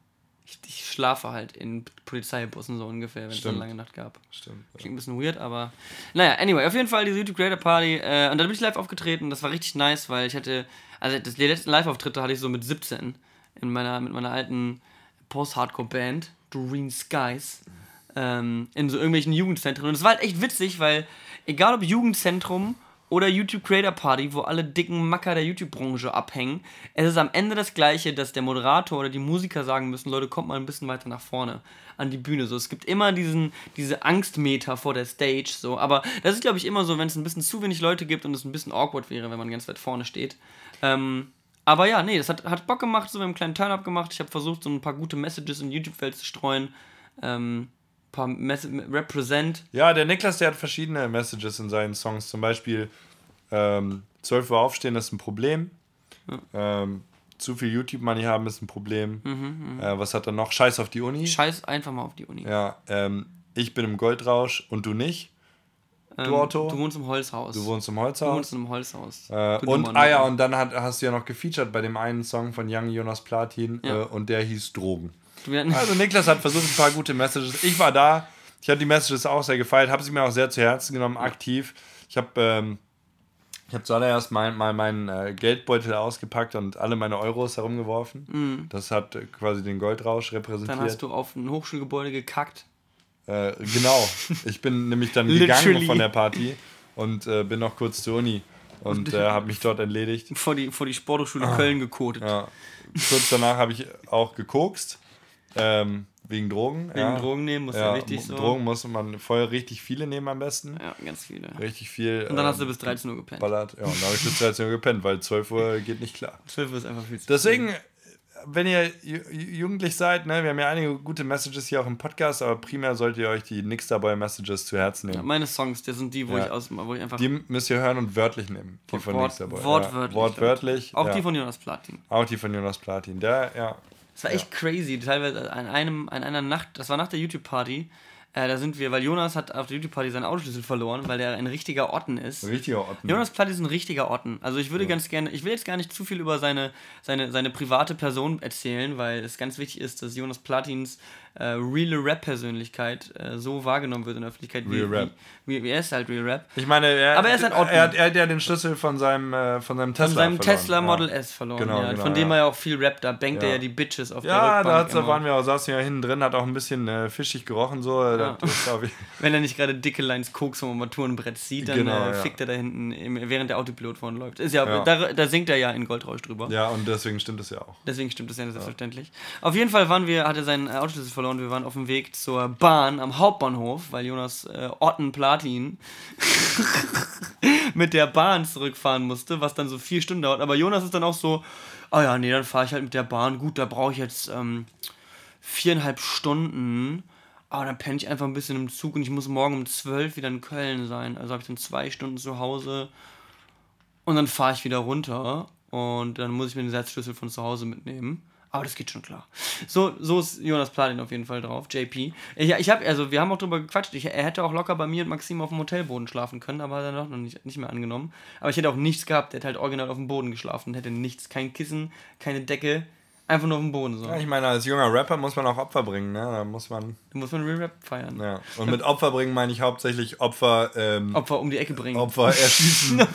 Ich, ich schlafe halt in Polizeibussen so ungefähr, wenn es eine lange Nacht gab. Stimmt. Ja. Klingt ein bisschen weird, aber. Naja, anyway, auf jeden Fall diese YouTube Creator Party. Äh, und da bin ich live aufgetreten. Das war richtig nice, weil ich hatte. Also das, die letzten Live-Auftritte hatte ich so mit 17 in meiner, mit meiner alten Post-Hardcore-Band. Green Skies ähm, in so irgendwelchen Jugendzentren. Und es war halt echt witzig, weil egal ob Jugendzentrum oder YouTube Creator Party, wo alle dicken Macker der YouTube-Branche abhängen, es ist am Ende das Gleiche, dass der Moderator oder die Musiker sagen müssen, Leute, kommt mal ein bisschen weiter nach vorne an die Bühne. So, es gibt immer diesen, diese Angstmeter vor der Stage, so, aber das ist, glaube ich, immer so, wenn es ein bisschen zu wenig Leute gibt und es ein bisschen awkward wäre, wenn man ganz weit vorne steht. Ähm, aber ja, nee, das hat, hat Bock gemacht, so wir haben einen kleinen Turn-Up gemacht. Ich habe versucht, so ein paar gute Messages in YouTube-Welt zu streuen. Ähm, ein paar Mess Represent. Ja, der Niklas, der hat verschiedene Messages in seinen Songs. Zum Beispiel ähm, 12 Uhr aufstehen ist ein Problem. Ja. Ähm, zu viel YouTube-Money haben ist ein Problem. Mhm, äh, was hat er noch? Scheiß auf die Uni. Scheiß einfach mal auf die Uni. Ja, ähm, ich bin im Goldrausch und du nicht. Du, ähm, Otto? Du wohnst im Holzhaus. Du wohnst im Holzhaus. Du wohnst im Holzhaus. Äh, und, ah ja, und dann hat, hast du ja noch gefeatured bei dem einen Song von Young Jonas Platin ja. äh, und der hieß Drogen. Also Niklas hat versucht, ein paar gute Messages. Ich war da, ich habe die Messages auch sehr gefeiert, habe sie mir auch sehr zu Herzen genommen, aktiv. Ich habe ähm, ich habe zuallererst mal, mal meinen äh, Geldbeutel ausgepackt und alle meine Euros herumgeworfen. Mm. Das hat äh, quasi den Goldrausch repräsentiert. Dann hast du auf ein Hochschulgebäude gekackt. Äh, genau. Ich bin nämlich dann [laughs] gegangen von der Party und äh, bin noch kurz zur Uni und äh, habe mich dort entledigt. Vor die, vor die Sporthochschule ah. Köln gekotet. Ja. Kurz danach habe ich auch gekokst. Ähm, wegen Drogen. Wegen ja. Drogen nehmen muss ja, richtig so. Drogen muss man voll richtig viele nehmen am besten. Ja, ganz viele. Richtig viel. Und dann ähm, hast du bis 13 Uhr gepennt. Ballert. Ja, und dann habe ich bis 13 Uhr gepennt, weil 12 Uhr geht nicht klar. 12 Uhr ist einfach viel zu Deswegen, viel wenn ihr jugendlich seid, ne, wir haben ja einige gute Messages hier auch im Podcast, aber primär solltet ihr euch die Nix dabei Messages zu Herzen nehmen. Ja, meine Songs, das sind die, wo ja. ich aus, wo ich einfach. Die müsst ihr hören und wörtlich nehmen. Die von Wort, Nix dabei. Wortwörtlich. Wortwörtlich. Auch die von Jonas Platin. Auch die von Jonas Platin. Der, ja. Das war echt crazy. Teilweise an einem, an einer Nacht, das war nach der YouTube-Party, äh, da sind wir, weil Jonas hat auf der YouTube-Party seinen Autoschlüssel verloren, weil der ein richtiger Otten ist. Richtiger Otten. Jonas Platt ist ein richtiger Otten. Also ich würde ja. ganz gerne, ich will jetzt gar nicht zu viel über seine, seine, seine private Person erzählen, weil es ganz wichtig ist, dass Jonas Platins äh, reale Rap-Persönlichkeit äh, so wahrgenommen wird in der Öffentlichkeit. Real wie, Rap. Wie, wie, er ist halt Real Rap. Ich meine, er, Aber er, ist halt er, hat, er hat ja den Schlüssel von seinem, äh, von seinem Tesla Von seinem verloren. Tesla Model ja. S verloren, genau, ja. genau, Von dem er ja auch viel rappt, da bankt er ja die Bitches auf ja, der Rückbank. Ja, da waren wir auch, saßen wir ja hinten drin, hat auch ein bisschen äh, fischig gerochen, so. [laughs] Wenn er nicht gerade dicke Lines Koks vom Armaturenbrett sieht, dann genau, äh, fickt er da hinten, im, während der Autopilot vorne läuft. Ist ja, Da, da singt er ja in Goldrausch drüber. Ja, und deswegen stimmt es ja auch. Deswegen stimmt es ja selbstverständlich. Auf jeden Fall waren wir, hat er seinen Autoschlüssel verloren, wir waren auf dem Weg zur Bahn am Hauptbahnhof, weil Jonas äh, Otten Platin [laughs] mit der Bahn zurückfahren musste, was dann so vier Stunden dauert. Aber Jonas ist dann auch so, oh ja, nee, dann fahre ich halt mit der Bahn. Gut, da brauche ich jetzt ähm, viereinhalb Stunden. Aber dann penne ich einfach ein bisschen im Zug und ich muss morgen um zwölf wieder in Köln sein. Also habe ich dann zwei Stunden zu Hause und dann fahre ich wieder runter und dann muss ich mir den Satzschlüssel von zu Hause mitnehmen. Aber das geht schon klar. So, so ist Jonas Platin auf jeden Fall drauf, JP. Ich, ich habe, also wir haben auch drüber gequatscht. Ich, er hätte auch locker bei mir und Maxim auf dem Hotelboden schlafen können, aber hat er noch nicht, nicht mehr angenommen. Aber ich hätte auch nichts gehabt. Er hätte halt original auf dem Boden geschlafen. Hätte nichts, kein Kissen, keine Decke, einfach nur auf dem Boden. So. Ja, ich meine, als junger Rapper muss man auch Opfer bringen, ne? Da muss man. Da muss man Real Rap feiern. Ja. Und mit Opfer bringen meine ich hauptsächlich Opfer. Ähm, Opfer um die Ecke bringen. Opfer erschießen. [laughs]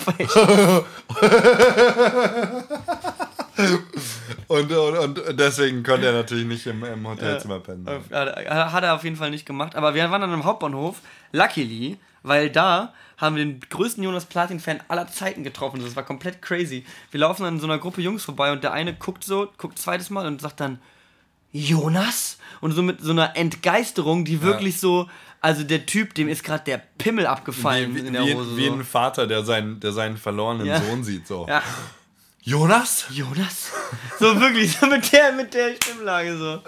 [laughs] Und, und, und deswegen konnte er natürlich nicht im, im Hotelzimmer pennen. Hat er auf jeden Fall nicht gemacht. Aber wir waren dann am Hauptbahnhof, luckily, weil da haben wir den größten Jonas Platin-Fan aller Zeiten getroffen. Das war komplett crazy. Wir laufen an so einer Gruppe Jungs vorbei und der eine guckt so, guckt zweites Mal und sagt dann, Jonas? Und so mit so einer Entgeisterung, die wirklich ja. so, also der Typ, dem ist gerade der Pimmel abgefallen wie, in der Hose. Wie, so. ein Vater, der seinen, der seinen verlorenen ja. Sohn sieht. So. Ja. Jonas? Jonas? [laughs] So wirklich, so mit der, mit der Stimmlage so.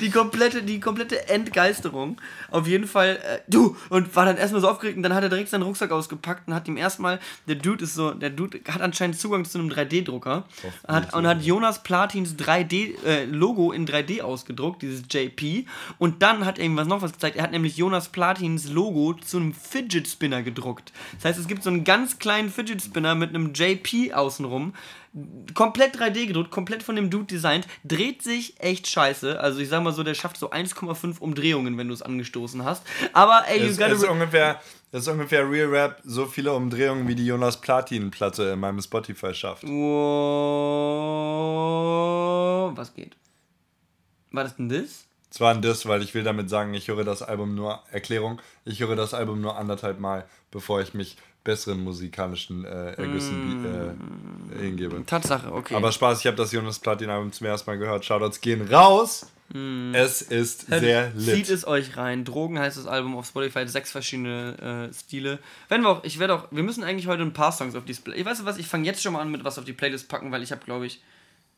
Die komplette, die komplette Entgeisterung. Auf jeden Fall, äh, du, und war dann erstmal so aufgeregt und dann hat er direkt seinen Rucksack ausgepackt und hat ihm erstmal, der Dude ist so, der Dude hat anscheinend Zugang zu einem 3D-Drucker hat, und hat Jonas Platins 3D-Logo äh, in 3D ausgedruckt, dieses JP. Und dann hat er ihm was noch was gezeigt. Er hat nämlich Jonas Platins Logo zu einem Fidget Spinner gedruckt. Das heißt, es gibt so einen ganz kleinen Fidget Spinner mit einem JP außenrum komplett 3D gedruckt, komplett von dem Dude designt, dreht sich echt scheiße. Also ich sag mal so, der schafft so 1,5 Umdrehungen, wenn du es angestoßen hast. Aber ey, you gotta... Ist ungefähr, das ist ungefähr Real Rap so viele Umdrehungen, wie die Jonas Platin-Platte in meinem Spotify schafft. Wow. Was geht? War das denn das? Es war ein Diss, weil ich will damit sagen, ich höre das Album nur, Erklärung, ich höre das Album nur anderthalb Mal, bevor ich mich besseren musikalischen äh, Ergüssen mm. äh, hingebe. Tatsache, okay. Aber Spaß, ich habe das Jonas Platin-Album zum ersten Mal gehört. Shoutouts gehen raus. Mm. Es ist Hört, sehr lit. Zieht es euch rein. Drogen heißt das Album auf Spotify, sechs verschiedene äh, Stile. Wenn wir auch, ich werde auch, wir müssen eigentlich heute ein paar Songs auf die Playlist. Ich weiß was, ich fange jetzt schon mal an mit was auf die Playlist packen, weil ich habe, glaube ich,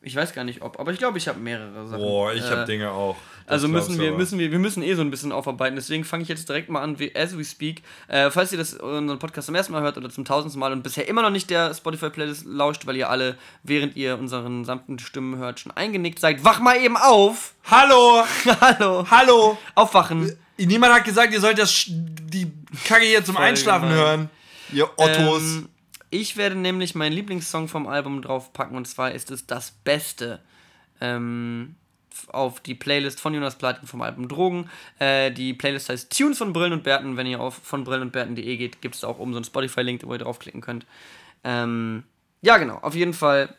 ich weiß gar nicht ob, aber ich glaube, ich habe mehrere Sachen. Boah, ich habe äh, Dinge auch. Das also müssen wir, müssen wir, wir müssen eh so ein bisschen aufarbeiten. Deswegen fange ich jetzt direkt mal an, wie, as we speak. Äh, falls ihr das unseren Podcast zum ersten Mal hört oder zum tausendsten Mal und bisher immer noch nicht der Spotify-Playlist lauscht, weil ihr alle, während ihr unseren sanften Stimmen hört, schon eingenickt seid, wach mal eben auf! Hallo! [laughs] Hallo! Hallo! Aufwachen! Niemand hat gesagt, ihr sollt das, die Kacke hier zum Voll Einschlafen gemein. hören. Ihr Ottos. Ähm, ich werde nämlich meinen Lieblingssong vom Album draufpacken und zwar ist es das Beste. Ähm, auf die Playlist von Jonas Platin vom Album Drogen. Äh, die Playlist heißt Tunes von Brillen und Bärten. Wenn ihr auf von Brillen und Bärten.de geht, gibt es auch oben so einen Spotify-Link, wo ihr draufklicken könnt. Ähm, ja, genau. Auf jeden Fall,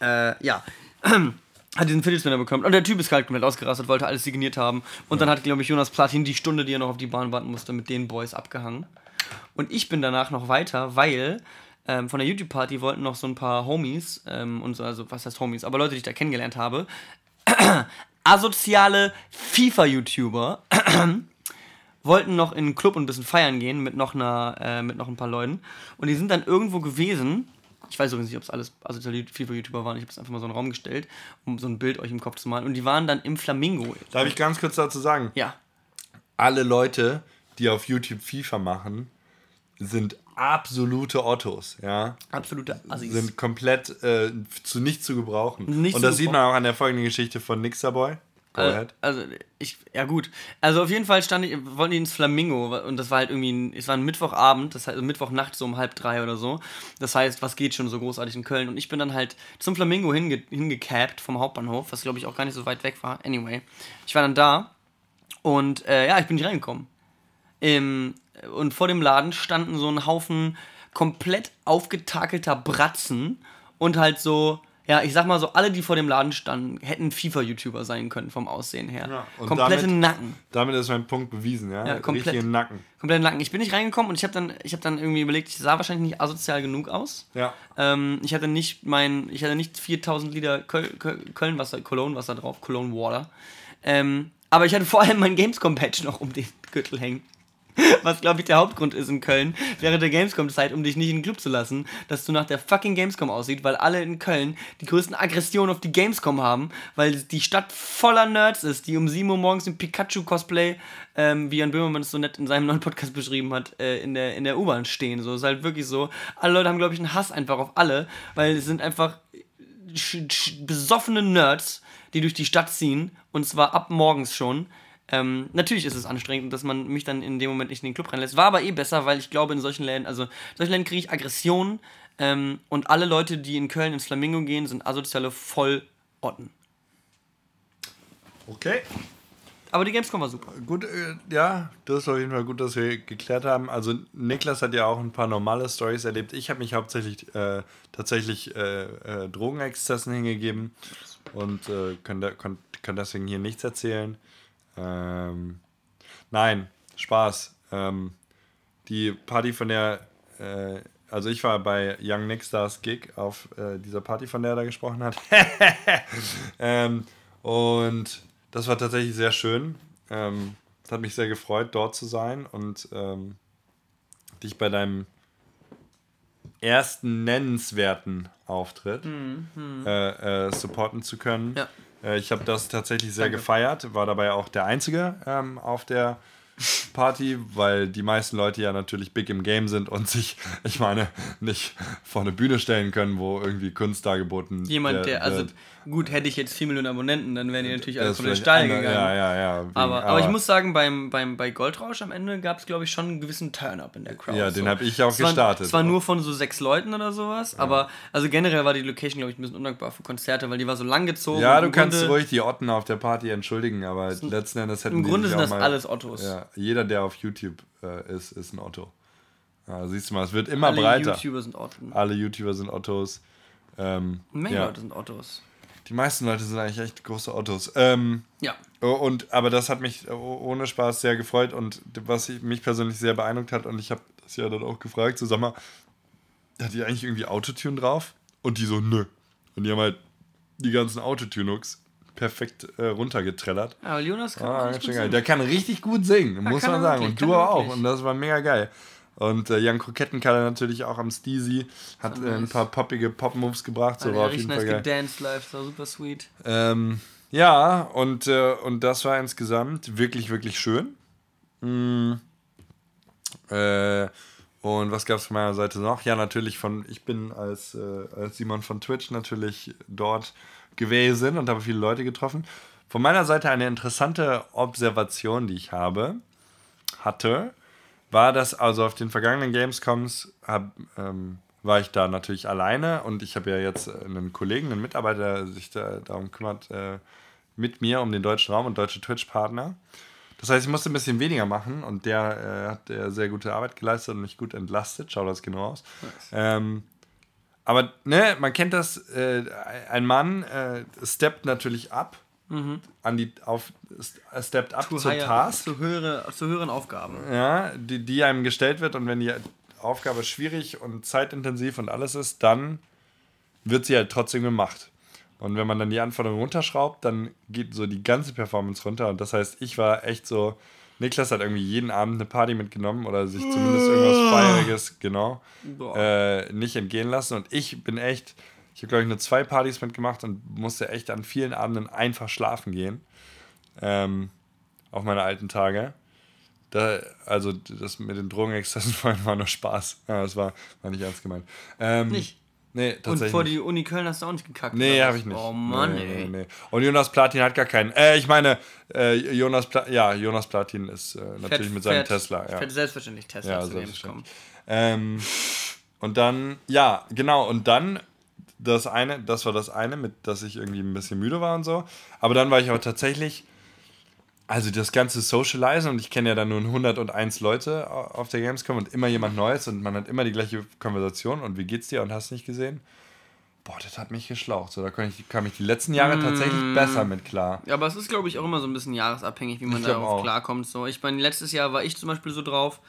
äh, ja. [clears throat] hat diesen Fidget Spinner bekommen. Und der Typ ist halt komplett ausgerastet, wollte alles signiert haben. Und ja. dann hat, glaube ich, Jonas Platin die Stunde, die er noch auf die Bahn warten musste, mit den Boys abgehangen. Und ich bin danach noch weiter, weil ähm, von der YouTube-Party wollten noch so ein paar Homies, ähm, und so, also was heißt Homies, aber Leute, die ich da kennengelernt habe, [clears throat] asoziale FIFA-YouTuber, [clears throat] wollten noch in einen Club und ein bisschen feiern gehen mit noch, einer, äh, mit noch ein paar Leuten. Und die sind dann irgendwo gewesen. Ich weiß übrigens nicht, ob es alles asoziale FIFA-YouTuber waren. Ich habe es einfach mal so einen Raum gestellt, um so ein Bild euch im Kopf zu malen. Und die waren dann im Flamingo. Darf ich ganz kurz dazu sagen? Ja. Alle Leute, die auf YouTube FIFA machen, sind absolute Ottos, ja. Absolute Assis. Sind komplett äh, zu nichts zu gebrauchen. Nicht und das sieht man auch an der folgenden Geschichte von Nixerboy. Go also, ahead. Also, ich, ja gut. Also auf jeden Fall stand ich, wollten die ins Flamingo und das war halt irgendwie, ein, es war ein Mittwochabend, das heißt also Mittwochnacht so um halb drei oder so. Das heißt, was geht schon so großartig in Köln? Und ich bin dann halt zum Flamingo hinge, hingecapt vom Hauptbahnhof, was glaube ich auch gar nicht so weit weg war. Anyway, ich war dann da Und äh, ja, ich bin nicht reingekommen. Im, und vor dem Laden standen so ein Haufen komplett aufgetakelter Bratzen und halt so, ja, ich sag mal so, alle, die vor dem Laden standen, hätten FIFA-YouTuber sein können vom Aussehen her. Ja, Komplette damit- Nacken. Damit ist mein Punkt bewiesen, ja. Ja, komplett. Richtigen Nacken. Komplett Nacken. Ich bin nicht reingekommen und ich habe dann, ich hab dann irgendwie überlegt, ich sah wahrscheinlich nicht asozial genug aus. Ja. Ähm, ich hatte nicht mein, ich hatte nicht 4000 Liter Köl Kölnwasser, Cologne-Wasser drauf, Cologne Water. Ähm, aber ich hatte vor allem mein Gamescom-Patch noch um den Gürtel hängen. [laughs] Was, glaube ich, der Hauptgrund ist in Köln, während der Gamescom-Zeit, um dich nicht in den Club zu lassen, dass du nach der fucking Gamescom aussieht, weil alle in Köln die größten Aggressionen auf die Gamescom haben, weil die Stadt voller Nerds ist, die um 7 Uhr morgens im Pikachu-Cosplay, ähm, wie Jan Böhmermann es so nett in seinem neuen Podcast beschrieben hat, äh, in der, in der U-Bahn stehen. So ist halt wirklich so. Alle Leute haben, glaube ich, einen Hass einfach auf alle, weil es sind einfach besoffene Nerds, die durch die Stadt ziehen, und zwar ab morgens schon. Ähm, natürlich ist es anstrengend, dass man mich dann in dem Moment nicht in den Club reinlässt. War aber eh besser, weil ich glaube, in solchen Läden, also in solchen Läden kriege ich Aggression ähm, und alle Leute, die in Köln ins Flamingo gehen, sind asoziale Vollotten. Okay. Aber die Gamescom war super. Gut, äh, ja, das ist auf jeden Fall gut, dass wir geklärt haben. Also Niklas hat ja auch ein paar normale Stories erlebt. Ich habe mich hauptsächlich äh, tatsächlich äh, äh, Drogenexzessen hingegeben und äh, kann, da, kann, kann deswegen hier nichts erzählen. Ähm, nein, Spaß. Ähm, die Party von der, äh, also ich war bei Young Nick Stars Gig auf äh, dieser Party, von der er da gesprochen hat. [laughs] ähm, und das war tatsächlich sehr schön. Ähm, es hat mich sehr gefreut, dort zu sein und ähm, dich bei deinem ersten nennenswerten Auftritt äh, äh, supporten zu können. Ja. Äh, ich habe das tatsächlich sehr Danke. gefeiert, war dabei auch der Einzige ähm, auf der Party, weil die meisten Leute ja natürlich big im Game sind und sich, [laughs] ich meine, nicht vor eine Bühne stellen können, wo irgendwie Kunst dargeboten Jemand, der, also wird. Gut, hätte ich jetzt 4 Millionen Abonnenten, dann wären die natürlich alle von den Steil andere- gegangen. Ja, ja, ja. wegen- Aber, aber ich muss sagen, beim, beim, bei Goldrausch am Ende gab es, glaube ich, schon einen gewissen Turn-up in der Crowd. Ja, den so. habe ich auch Es war- gestartet. Es war nur von so sechs Leuten oder sowas, aber also generell war die Location, glaube ich, ein bisschen undankbar für Konzerte, weil die war so lang gezogen. Ja, du kannst Grunde, ruhig die Otten auf der Party entschuldigen, aber letzten Endes hätten Im Grunde sind das mal, alles Ottos. Ja, jeder, der auf YouTube äh, ist, ist ein Otto. Ja, siehst du mal, es wird immer Alle breiter. YouTuber sind Ottos. Alle YouTuber sind Ottos. Ähm, Menge ja. Leute sind Ottos. Die meisten Leute sind eigentlich echt große Ottos. Ähm, Ja. Oh, Und, aber das hat mich oh, ohne Spaß sehr gefreut und was ich- mich persönlich sehr beeindruckt hat, und ich habe das ja dann auch gefragt, so sag mal, hat die eigentlich irgendwie Autotune drauf? Und die so, nö. Und die haben halt die ganzen Autotune-Hooks perfekt äh, runtergetrellert. Ja, weil Jonas kann Ah, geil. Der kann richtig gut singen, muss kann man er sagen. wirklich, Und du er auch. wirklich. Und das war mega geil. Und äh, Jan Krokettenkalle natürlich auch am Steezy, hat So äh, ein paar poppige Pop-Moves gebracht, so war auf jeden Fall nice geil. gedanced live, war super sweet. Ähm, ja, und, äh, und das war insgesamt wirklich, wirklich schön. Mm. Äh, und was gab es von meiner Seite noch? Ja, natürlich von, ich bin als, äh, als Simon von Twitch natürlich dort gewesen und habe viele Leute getroffen. Von meiner Seite eine interessante Observation, die ich habe, hatte, war, dass also auf den vergangenen Gamescoms hab, ähm, war ich da natürlich alleine und ich habe ja jetzt einen Kollegen, einen Mitarbeiter, der sich da, darum kümmert, äh, mit mir um den deutschen Raum und deutsche Twitch-Partner. Das heißt, ich musste ein bisschen weniger machen und der äh, hat äh, sehr gute Arbeit geleistet und mich gut entlastet. Schau das genau aus. Ähm, aber ne, man kennt das, äh, ein Mann äh, steppt natürlich ab an die auf steppt up Zu, zur higher, Task zu, höhere, zu höheren Aufgaben. ja, die, die einem gestellt wird und wenn die Aufgabe schwierig und zeitintensiv und alles ist, dann wird sie halt trotzdem gemacht. Und wenn man dann die Anforderungen runterschraubt, dann geht so die ganze Performance runter. Und das heißt, ich war echt so, Niklas hat irgendwie jeden Abend eine Party mitgenommen oder sich zumindest irgendwas Feieriges, genau, äh, nicht entgehen lassen. Und ich bin echt, ich habe glaube ich nur zwei Partys mitgemacht und musste echt an vielen Abenden einfach schlafen gehen. Ähm, auf meine alten Tage. Da, also das mit den Drogenexzessen vorhin [laughs] war nur Spaß. Ja, das war, war nicht ernst gemeint. Ähm, Nicht? Nee, Und tatsächlich. vor nicht. die Uni Köln hast du auch nicht gekackt. Nee, habe ich nicht. Oh Mann, nee, ey. Nee. Und Jonas Platin hat gar keinen. Äh, ich meine, äh, Jonas, Pla ja, Jonas Platin ist äh, natürlich mit seinem fährt, Tesla. Ja, Fährt selbstverständlich Tesla ja zu selbstverständlich. Ähm, und dann, ja, genau. Und dann das eine, das war das eine, mit dass ich irgendwie ein bisschen müde war und so. Aber dann war ich auch tatsächlich Also das ganze Socializen und ich kenne ja dann nur 101 Leute auf der Gamescom und immer jemand Neues und man hat immer die gleiche Konversation und wie geht's dir und hast nicht gesehen? Boah, das hat mich geschlaucht. So, da kam ich, kam ich die letzten Jahre mm. tatsächlich besser mit klar. Ja, aber es ist, glaube ich, auch immer so ein bisschen jahresabhängig, wie man darauf auch. klarkommt. So, ich meine, letztes Jahr war ich zum Beispiel so drauf.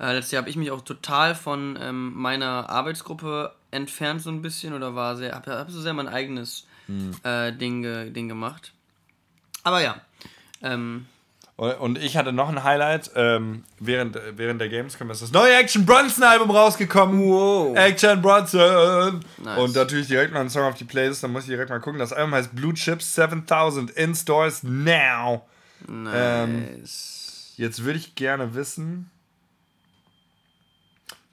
Äh, letztes Jahr habe ich mich auch total von ähm, meiner Arbeitsgruppe entfernt so ein bisschen oder war sehr, habe hab so sehr mein eigenes hm. äh, Ding, Ding gemacht. Aber ja. Ähm, und ich hatte noch ein Highlight. Ähm, während, während der Gamescom ist das neue Action Bronson Album rausgekommen. Wow. Action Bronson. Nice. Und natürlich direkt mal ein Song auf die Playlist. Da muss ich direkt mal gucken. Das Album heißt Blue Chips 7000 in Stores now. Nice. Ähm, jetzt würde ich gerne wissen.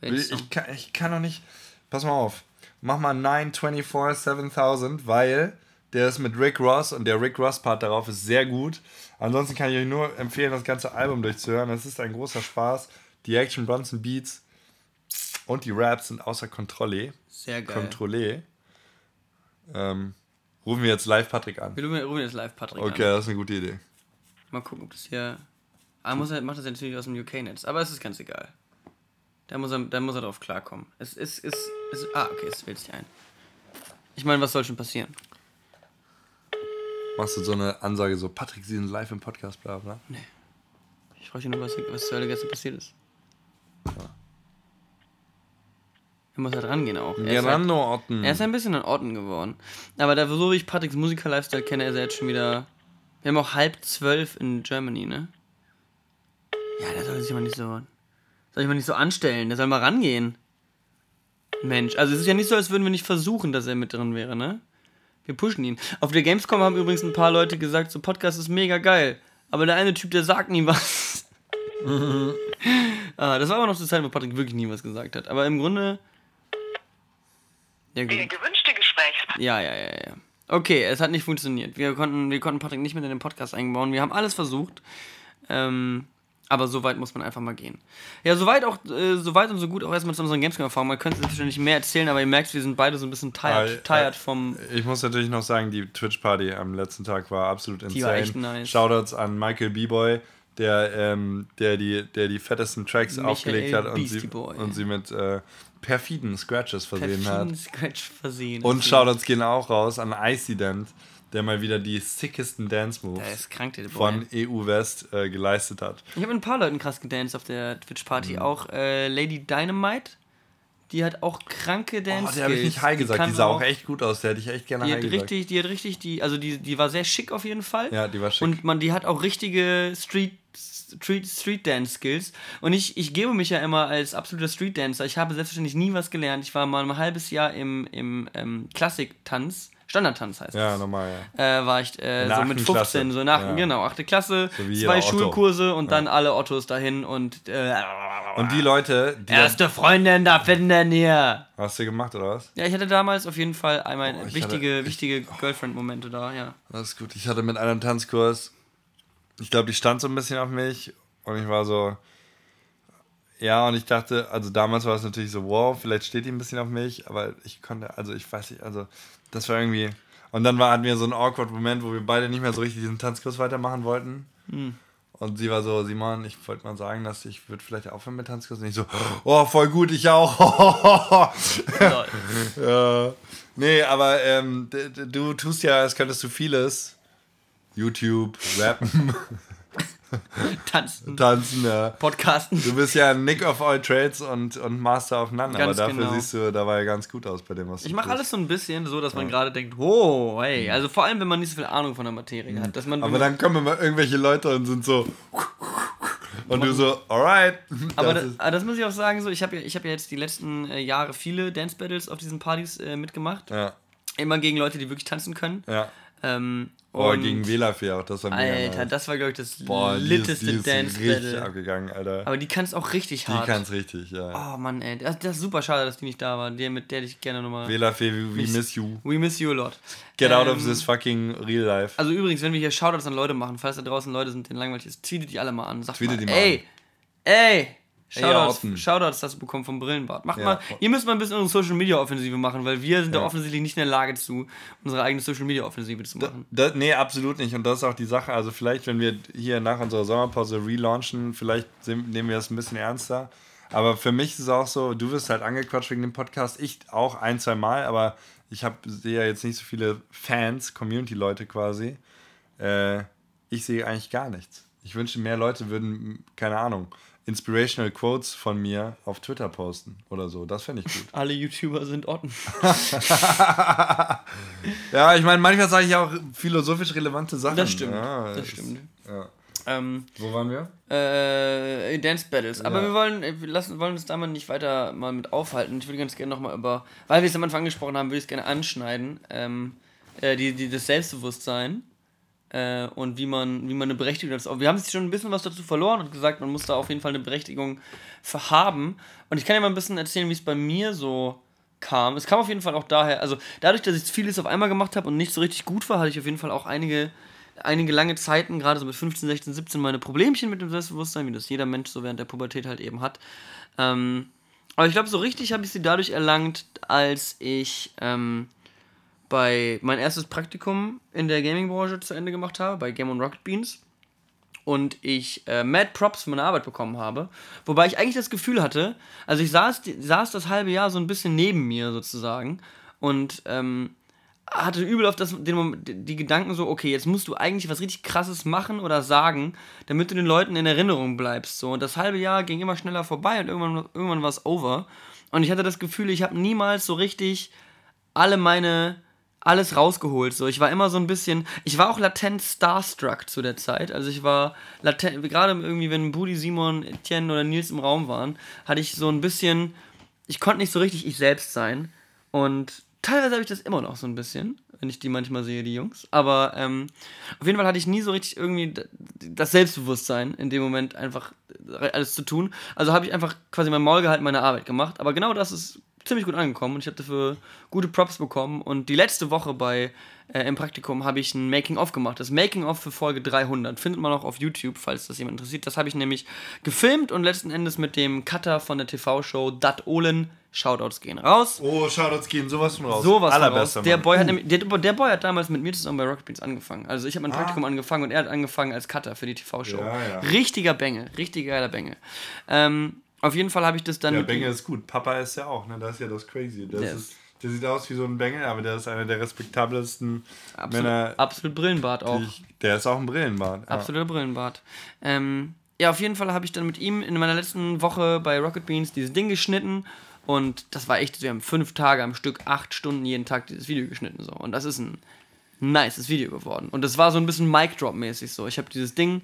Ich, ich, kann, ich kann noch nicht. Pass mal auf. Mach mal 924 7000, weil der ist mit Rick Ross und der Rick Ross-Part darauf ist sehr gut. Ansonsten kann ich euch nur empfehlen, das ganze Album durchzuhören. Es ist ein großer Spaß. Die Action Bronson Beats und die Raps sind außer Kontrolle. Sehr geil. Kontrolle. Ähm, rufen wir jetzt live Patrick an. Wir rufen jetzt live Patrick okay, an. Okay, das ist eine gute Idee. Mal gucken, ob das hier. Ah, muss er, macht das natürlich aus dem UK-Netz. Aber es ist ganz egal. Da muss er, da muss er drauf klarkommen. Es ist, ist, ist, ah, okay, es wählt sich ein. Ich meine, was soll schon passieren? Machst du so eine Ansage so, Patrick, Sie sind live im Podcast, bla bla? Nee. Ich frage nur, was, was zur Hölle gestern passiert ist. Ja. Er muss halt rangehen auch. Er, ist halt, er ist ein bisschen an Orten geworden. Aber da, so wie ich Patricks Musiker-Lifestyle kenne, ist er jetzt schon wieder. Wir haben auch halb zwölf in Germany, ne? Ja, der soll sich mal nicht so soll ich mal nicht so anstellen? Der soll mal rangehen. Mensch, also es ist ja nicht so, als würden wir nicht versuchen, dass er mit drin wäre, ne? Wir pushen ihn. Auf der Gamescom haben übrigens ein paar Leute gesagt, so Podcast ist mega geil. Aber der eine Typ, der sagt nie was. [laughs] ah, das war aber noch zur Zeit, wo Patrick wirklich nie was gesagt hat. Aber im Grunde. Ja, gut. Der gewünschte Gesprächspartner. Ja, ja, ja, ja. Okay, es hat nicht funktioniert. Wir konnten, wir konnten Patrick nicht mit in den Podcast einbauen. Wir haben alles versucht. Ähm, aber so weit muss man einfach mal gehen. Ja, soweit auch, äh, so weit und so gut auch erstmal zu unseren Gamescom-Erfahrungen. Man könnte wahrscheinlich mehr erzählen, aber ihr merkt, wir sind beide so ein bisschen tired, äh, tired vom. Ich muss natürlich noch sagen, die Twitch-Party am letzten Tag war absolut insane. Die war echt nice. Shoutouts an Michael B-Boy, der, ähm, der, die, der die fettesten Tracks Michael aufgelegt hat und sie, und sie mit äh, perfiden Scratches versehen perfiden hat. Scratch versehen. Und Shoutouts gehen auch raus an Icy Dent der mal wieder die sickesten Dance-Moves von EU West äh, geleistet hat. Ich habe mit ein paar Leuten krass gedanced auf der Twitch-Party. Mhm. Auch äh, Lady Dynamite, die hat auch kranke Dance. Oh, der habe ich nicht High gesagt. Die, die sah auch echt gut aus. Der hätte ich echt gerne die High hat richtig, gesagt. Die hat richtig, die, also die, die war sehr schick auf jeden Fall. Ja, die war schick. Und man, die hat auch richtige Street Street, Street Dance Skills. Und ich, ich gebe mich ja immer als absoluter Street Dancer. Ich habe selbstverständlich nie was gelernt. Ich war mal ein halbes Jahr im, im ähm, Klassiktanz Standardtanz heißt ja, normal, ja. Äh, war ich äh, so mit 15, Klasse. so nach, ja. genau, 8. Klasse, so zwei Schulkurse und ja. dann alle Ottos dahin und äh, Und die Leute, die Erste Freundin da finden hier. Hast du gemacht, oder was? Ja, ich hatte damals auf jeden Fall einmal oh, wichtige, hatte, wichtige oh. Girlfriend-Momente da, ja. Das ist gut. Ich hatte mit einem Tanzkurs, ich glaube, die stand so ein bisschen auf mich und ich war so, ja, und ich dachte, also damals war es natürlich so, wow, vielleicht steht die ein bisschen auf mich, aber ich konnte, also ich weiß nicht, also das war irgendwie. Und dann war, hatten wir so einen awkward Moment, wo wir beide nicht mehr so richtig diesen Tanzkurs weitermachen wollten. Mhm. Und sie war so, Simon, ich wollte mal sagen, dass ich würde vielleicht aufhören mit Tanzkurs. Und ich so, oh, voll gut, ich auch. [laughs] ja. Nee, aber ähm, du tust ja, als könntest du vieles. YouTube, Rappen. [laughs] [laughs] Tanzen. Tanzen, ja. Podcasten. Du bist ja Nick of all Trades und, und Master of None, ganz aber dafür genau. siehst du dabei ganz gut aus bei dem, was du Ich mache alles so ein bisschen so, dass man ja. gerade denkt, oh, hey. Mhm. Also vor allem, wenn man nicht so viel Ahnung von der Materie mhm. hat. Dass man, aber dann kommen immer irgendwelche Leute und sind so. [laughs] Und du so, alright. [laughs] Aber das, das, das, muss ich auch sagen, so, ich habe ja, hab ja jetzt die letzten äh, Jahre viele Dance Battles auf diesen Partys äh, mitgemacht. Ja. Immer gegen Leute, die wirklich tanzen können. Ja. Ähm, Boah, gegen Velafee auch, das war mega Alter, nice. das war, glaube ich, das Boah, litteste die ist, die ist richtig abgegangen, Alter. Aber die kann es auch richtig hart. Die kann es richtig, ja. Oh Mann, ey. Das, das, ist super schade, dass die nicht da war. Der, mit der ich gerne nochmal. Velafee, we, we miss you. We miss you a lot. Get ähm, out of ähm, this fucking real life. Also übrigens, wenn wir hier Shoutouts an Leute machen, falls da draußen Leute sind, denen langweilig ist, tweetet die alle mal an. Sagt tweetet mal, die mal ey, an. ey, Shoutouts, Shoutouts hast du bekommen vom Brillenbart. Macht ja. mal, ihr müsst mal ein bisschen unsere Social Media Offensive machen, weil wir sind ja. da offensichtlich nicht in der Lage zu, unsere eigene Social Media Offensive zu machen. Da, da, nee, absolut nicht. Und das ist auch die Sache. Also, vielleicht, wenn wir hier nach unserer Sommerpause relaunchen, vielleicht nehmen wir das ein bisschen ernster. Aber für mich ist es auch so, du wirst halt angequatscht wegen dem Podcast. Ich auch ein, zwei Mal, aber ich sehe ja jetzt nicht so viele Fans, Community-Leute quasi. Äh, ich sehe eigentlich gar nichts. Ich wünschte, mehr Leute würden, keine Ahnung, Inspirational Quotes von mir auf Twitter posten oder so. Das fände ich gut. [laughs] Alle YouTuber sind Otten. [laughs] ja, ich meine, manchmal sage ich auch philosophisch relevante Sachen. Das stimmt. Ja, das stimmt. Ja. Ähm, Wo waren wir? Äh, Dance Battles. Aber ja. wir wollen, wir lassen, wollen uns da mal nicht weiter mal mit aufhalten. Ich würde ganz gerne nochmal über, weil wir es am Anfang angesprochen haben, würde ich es gerne anschneiden. Ähm, äh, die, die, das Selbstbewusstsein äh, und wie man, wie man eine Berechtigung dazu. Wir haben schon ein bisschen was dazu verloren und gesagt, man muss da auf jeden Fall eine Berechtigung für haben. Und ich kann ja mal ein bisschen erzählen, wie es bei mir so kam. Es kam auf jeden Fall auch daher, also dadurch, dass ich vieles auf einmal gemacht habe und nicht so richtig gut war, hatte ich auf jeden Fall auch einige, einige lange Zeiten, gerade so mit 15, 16, 17, meine Problemchen mit dem Selbstbewusstsein, wie das jeder Mensch so während der Pubertät halt eben hat. Ähm, aber ich glaube, so richtig habe ich sie dadurch erlangt, als ich ähm, bei mein erstes Praktikum in der Gaming-Branche zu Ende gemacht habe, bei Game on Rocket Beans. Und ich äh, Mad Props für meine Arbeit bekommen habe. Wobei ich eigentlich das Gefühl hatte, also ich saß, saß das halbe Jahr so ein bisschen neben mir sozusagen und ähm, hatte übel auf das, den, die Gedanken so, okay, jetzt musst du eigentlich was richtig krasses machen oder sagen, damit du den Leuten in Erinnerung bleibst. So. Und das halbe Jahr ging immer schneller vorbei und irgendwann, irgendwann war es over. Und ich hatte das Gefühl, ich habe niemals so richtig alle meine alles rausgeholt. So, ich war immer so ein bisschen, ich war auch latent starstruck zu der Zeit. Also ich war latent, gerade irgendwie, wenn Budi, Simon, Etienne oder Nils im Raum waren, hatte ich so ein bisschen, ich konnte nicht so richtig ich selbst sein. Und teilweise habe ich das immer noch so ein bisschen, wenn ich die manchmal sehe, die Jungs. Aber ähm, auf jeden Fall hatte ich nie so richtig irgendwie das Selbstbewusstsein in dem Moment einfach alles zu tun. Also habe ich einfach quasi mein Maul gehalten, meine Arbeit gemacht. Aber genau das ist ziemlich gut angekommen und ich habe dafür gute Props bekommen. Und die letzte Woche bei äh, im Praktikum habe ich ein Making-of gemacht. Das Making-of für Folge 300 findet man auch auf YouTube, falls das jemand interessiert. Das habe ich nämlich gefilmt und letzten Endes mit dem Cutter von der TV-Show Dat Olen Shoutouts gehen raus. Oh, Shoutouts gehen sowas von raus. Sowas Allerbeste, raus. Der Boy, hat nämlich, der, der, Boy hat damals mit mir zusammen bei Rocket Beans angefangen. Also ich habe mein ah. Praktikum angefangen und er hat angefangen als Cutter für die TV-Show. Ja, ja. Richtiger Bänge, richtig geiler Bänge. Ähm, auf jeden Fall habe ich das dann. Ja, Bengel ist gut. Papa ist ja auch, ne? Das ist ja das Crazy. Das yes. ist, der sieht aus wie so ein Bengel, aber der ist einer der respektabelsten absolut, Männer. Absolut Brillenbart auch. Ich, der ist auch ein Brillenbart. Ja. Absoluter Brillenbart. Ähm, ja, auf jeden Fall habe ich dann mit ihm in meiner letzten Woche bei Rocket Beans dieses Ding geschnitten. Und das war echt, wir haben fünf Tage am Stück, acht Stunden jeden Tag dieses Video geschnitten. So. Und das ist ein nices Video geworden. Und das war so ein bisschen Mic-Drop-mäßig so. Ich habe dieses Ding,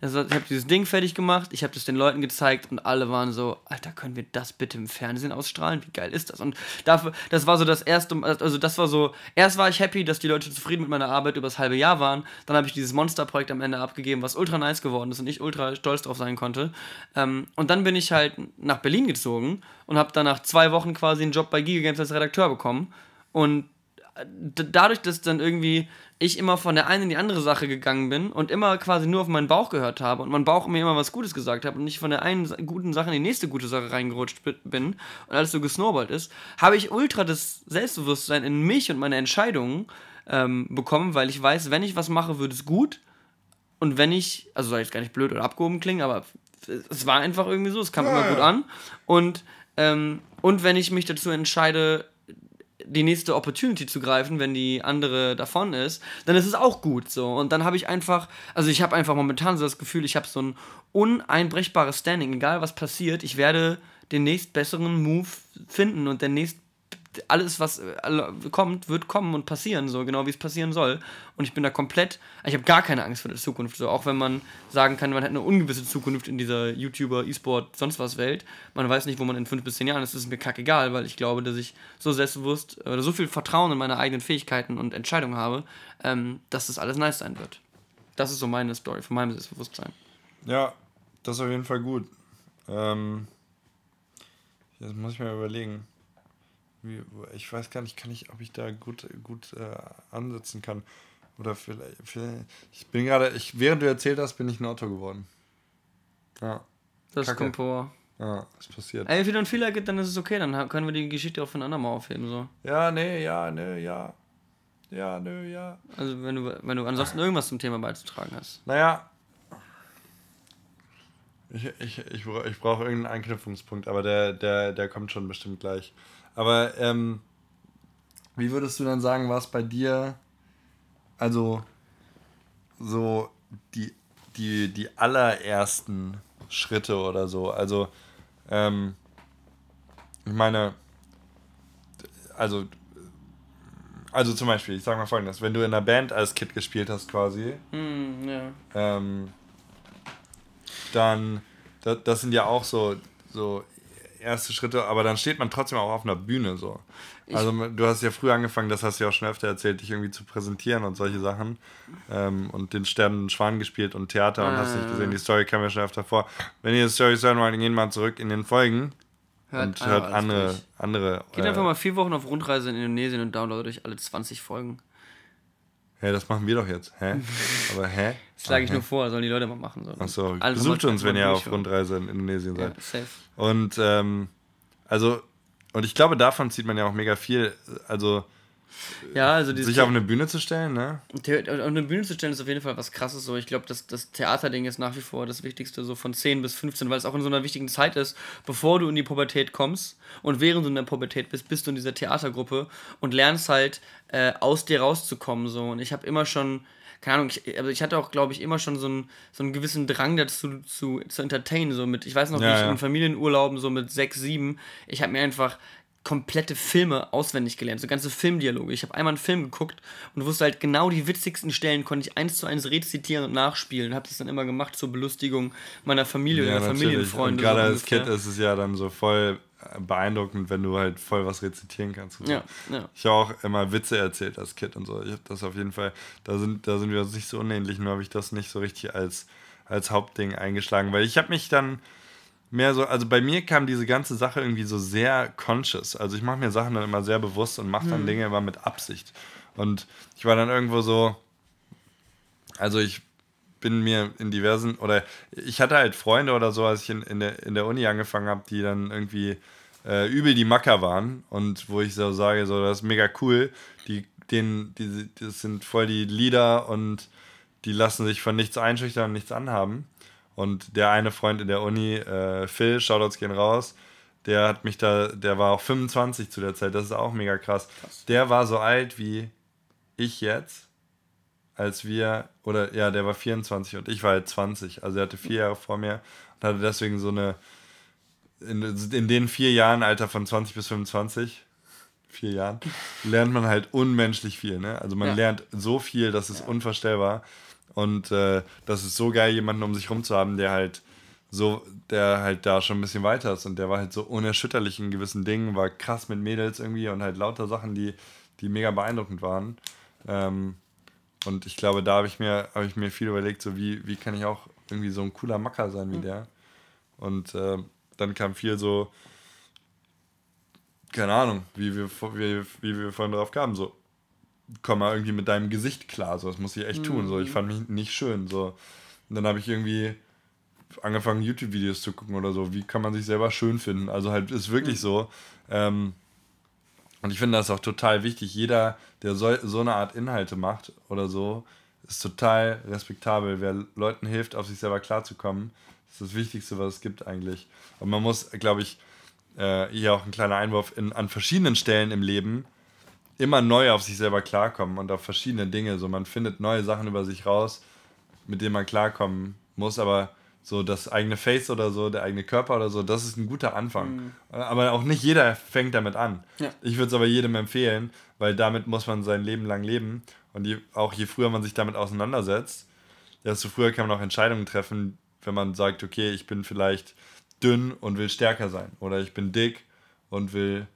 ich habe dieses Ding fertig gemacht, ich habe das den Leuten gezeigt und alle waren so, Alter, können wir das bitte im Fernsehen ausstrahlen? Wie geil ist das? Und dafür, das war so das erste, also das war so, erst war ich happy, dass die Leute zufrieden mit meiner Arbeit über das halbe Jahr waren. Dann habe ich dieses Monster-Projekt am Ende abgegeben, was ultra nice geworden ist und ich ultra stolz drauf sein konnte. Ähm, und dann bin ich halt nach Berlin gezogen und habe dann nach zwei Wochen quasi einen Job bei Giga Games als Redakteur bekommen. Und dadurch, dass dann irgendwie ich immer von der einen in die andere Sache gegangen bin und immer quasi nur auf meinen Bauch gehört habe und mein Bauch mir immer was Gutes gesagt hat und nicht von der einen guten Sache in die nächste gute Sache reingerutscht bin und alles so gesnowballt ist, habe ich ultra das Selbstbewusstsein in mich und meine Entscheidungen ähm, bekommen, weil ich weiß, wenn ich was mache, wird es gut und wenn ich, also soll ich jetzt gar nicht blöd oder abgehoben klingen, aber es war einfach irgendwie so, es kam ja, immer gut an und ähm, und wenn ich mich dazu entscheide, die nächste Opportunity zu greifen, wenn die andere davon ist, dann ist es auch gut so. Und dann habe ich einfach, also ich habe einfach momentan so das Gefühl, ich habe so ein uneinbrechbares Standing, egal was passiert, ich werde den nächst besseren Move finden und der nächst alles, was äh, kommt, wird kommen und passieren, so genau wie es passieren soll. Und ich bin da komplett, ich habe gar keine Angst vor der Zukunft. So, auch wenn man sagen kann, man hat eine ungewisse Zukunft in dieser YouTuber, E-Sport, sonst was Welt. Man weiß nicht, wo man in fünf bis zehn Jahren ist. Das ist mir kackegal, weil ich glaube, dass ich so selbstbewusst oder so viel Vertrauen in meine eigenen Fähigkeiten und Entscheidungen habe, ähm, dass das alles nice sein wird. Das ist so meine Story von meinem Selbstbewusstsein. Ja, das ist auf jeden Fall gut. Ähm, jetzt muss ich mir überlegen ich weiß gar nicht, kann ich, ob ich da gut, gut äh, ansetzen kann. Oder vielleicht, vielleicht ich bin gerade, ich, während du erzählt hast, bin ich ein Auto geworden. Ja. Das Kacke. kommt vor. Ja, ist passiert. Ey, wenn du ein Fehler gibt, dann ist es okay, dann können wir die Geschichte auch von anderem Mal aufheben. So. Ja, nee, ja, nee, ja. Ja, nö, ja. Also wenn du, wenn du ansonsten irgendwas zum Thema beizutragen hast. Naja. Ich, ich, ich, ich brauche irgendeinen Anknüpfungspunkt, aber der, der, der kommt schon bestimmt gleich. Aber ähm, wie würdest du dann sagen, was bei dir, also so die, die, die allerersten Schritte oder so? Also, ähm, ich meine, also also zum Beispiel, ich sage mal folgendes, wenn du in einer Band als Kid gespielt hast quasi, mm, ja. ähm, dann, das, das, sind ja auch so, so erste Schritte, aber dann steht man trotzdem auch auf einer Bühne so. Also du hast ja früh angefangen, das hast du ja auch schon öfter erzählt, dich irgendwie zu präsentieren und solche Sachen. Ähm, und den sterbenden Schwan gespielt und Theater und äh. hast nicht gesehen, die Story kam ja schon öfter vor. Wenn ihr die Story hören wollt, gehen mal zurück in den Folgen. Hört und hört andere, andere. Geht äh, einfach mal vier Wochen auf Rundreise in Indonesien und downloadet euch alle 20 Folgen. Hä, das machen wir doch jetzt. Hä? [laughs] Aber hä? Das schlage ich nur vor, sollen die Leute mal machen. So. Achso, besucht uns, wenn ihr auf Rundreise in Indonesien seid. Ja, safe. Und, ähm, also, und ich glaube, davon zieht man ja auch mega viel. Also, ja, also sich auf eine Bühne zu stellen, ne? Auf eine Bühne zu stellen ist auf jeden Fall was krasses so. Ich glaube, das, das Theaterding ist nach wie vor das Wichtigste, so von 10 bis 15, weil es auch in so einer wichtigen Zeit ist, bevor du in die Pubertät kommst und während du in der Pubertät bist, bist du in dieser Theatergruppe und lernst halt äh, aus dir rauszukommen so. Und ich habe immer schon keine Ahnung, ich, also ich hatte auch, glaube ich, immer schon so einen, so einen gewissen Drang dazu zu, zu entertainen. So mit, ich weiß noch, ja, wie ich ja. in Familienurlauben so mit sechs, sieben, ich habe mir einfach komplette Filme auswendig gelernt, so ganze Filmdialoge. Ich habe einmal einen Film geguckt und wusste halt genau die witzigsten Stellen, konnte ich eins zu eins rezitieren und nachspielen. Habe das dann immer gemacht zur Belustigung meiner Familie ja, oder Familienfreunde. gerade so als Kind ist es ja dann so voll beeindruckend, wenn du halt voll was rezitieren kannst. So. Ja, ja. Ich habe auch immer Witze erzählt als Kind und so. Ich habe das auf jeden Fall, da sind, da sind wir uns nicht so unähnlich, nur habe ich das nicht so richtig als, als Hauptding eingeschlagen, weil ich habe mich dann mehr so, also bei mir kam diese ganze Sache irgendwie so sehr conscious. Also ich mache mir Sachen dann immer sehr bewusst und mache dann hm. Dinge immer mit Absicht. Und ich war dann irgendwo so, also ich bin mir in diversen, oder ich hatte halt Freunde oder so, als ich in, in, der, in der Uni angefangen habe, die dann irgendwie äh, übel die Macker waren und wo ich so sage, so, das ist mega cool, die, denen, die, das sind voll die Leader und die lassen sich von nichts einschüchtern und nichts anhaben. Und der eine Freund in der Uni, äh, Phil, Shoutouts gehen raus, der hat mich da, der war auch 25 zu der Zeit, das ist auch mega krass. krass. Der war so alt wie ich jetzt, als wir, oder ja, der war 24 und ich war halt 20. Also er hatte vier Jahre vor mir und hatte deswegen so eine, in, in den vier Jahren, Alter von 20 bis 25, vier Jahren, lernt man halt unmenschlich viel. Ne? Also man ja. lernt so viel, das ist ja. unvorstellbar. Und äh, das ist so geil, jemanden um sich rum zu haben, der halt so, der halt da schon ein bisschen weiter ist. Und der war halt so unerschütterlich in gewissen Dingen, war krass mit Mädels irgendwie und halt lauter Sachen, die, die mega beeindruckend waren. Ähm, und ich glaube, da habe ich mir, habe ich mir viel überlegt, so wie, wie kann ich auch irgendwie so ein cooler Macker sein wie mhm. der. Und äh, dann kam viel so, keine Ahnung, wie wir, wie, wie wir vorhin drauf kamen, so, komm mal irgendwie mit deinem Gesicht klar, so, das muss ich echt mhm. tun, so, ich fand mich nicht schön, so. Und dann habe ich irgendwie angefangen, YouTube-Videos zu gucken oder so, wie kann man sich selber schön finden, also halt, ist wirklich mhm. so, ähm, und ich finde das auch total wichtig, jeder, der so, so eine Art Inhalte macht oder so, ist total respektabel, wer Leuten hilft, auf sich selber klarzukommen, ist das Wichtigste, was es gibt eigentlich. Und man muss, glaube ich, äh, hier auch ein kleiner Einwurf, in, an verschiedenen Stellen im Leben immer neu auf sich selber klarkommen und auf verschiedene Dinge. So, man findet neue Sachen über sich raus, mit denen man klarkommen muss, aber so das eigene Face oder so, der eigene Körper oder so, das ist ein guter Anfang. Mhm. Aber auch nicht jeder fängt damit an. Ja. Ich würde es aber jedem empfehlen, weil damit muss man sein Leben lang leben. Und je, auch je früher man sich damit auseinandersetzt, desto früher kann man auch Entscheidungen treffen, wenn man sagt, okay, ich bin vielleicht dünn und will stärker sein. Oder ich bin dick und will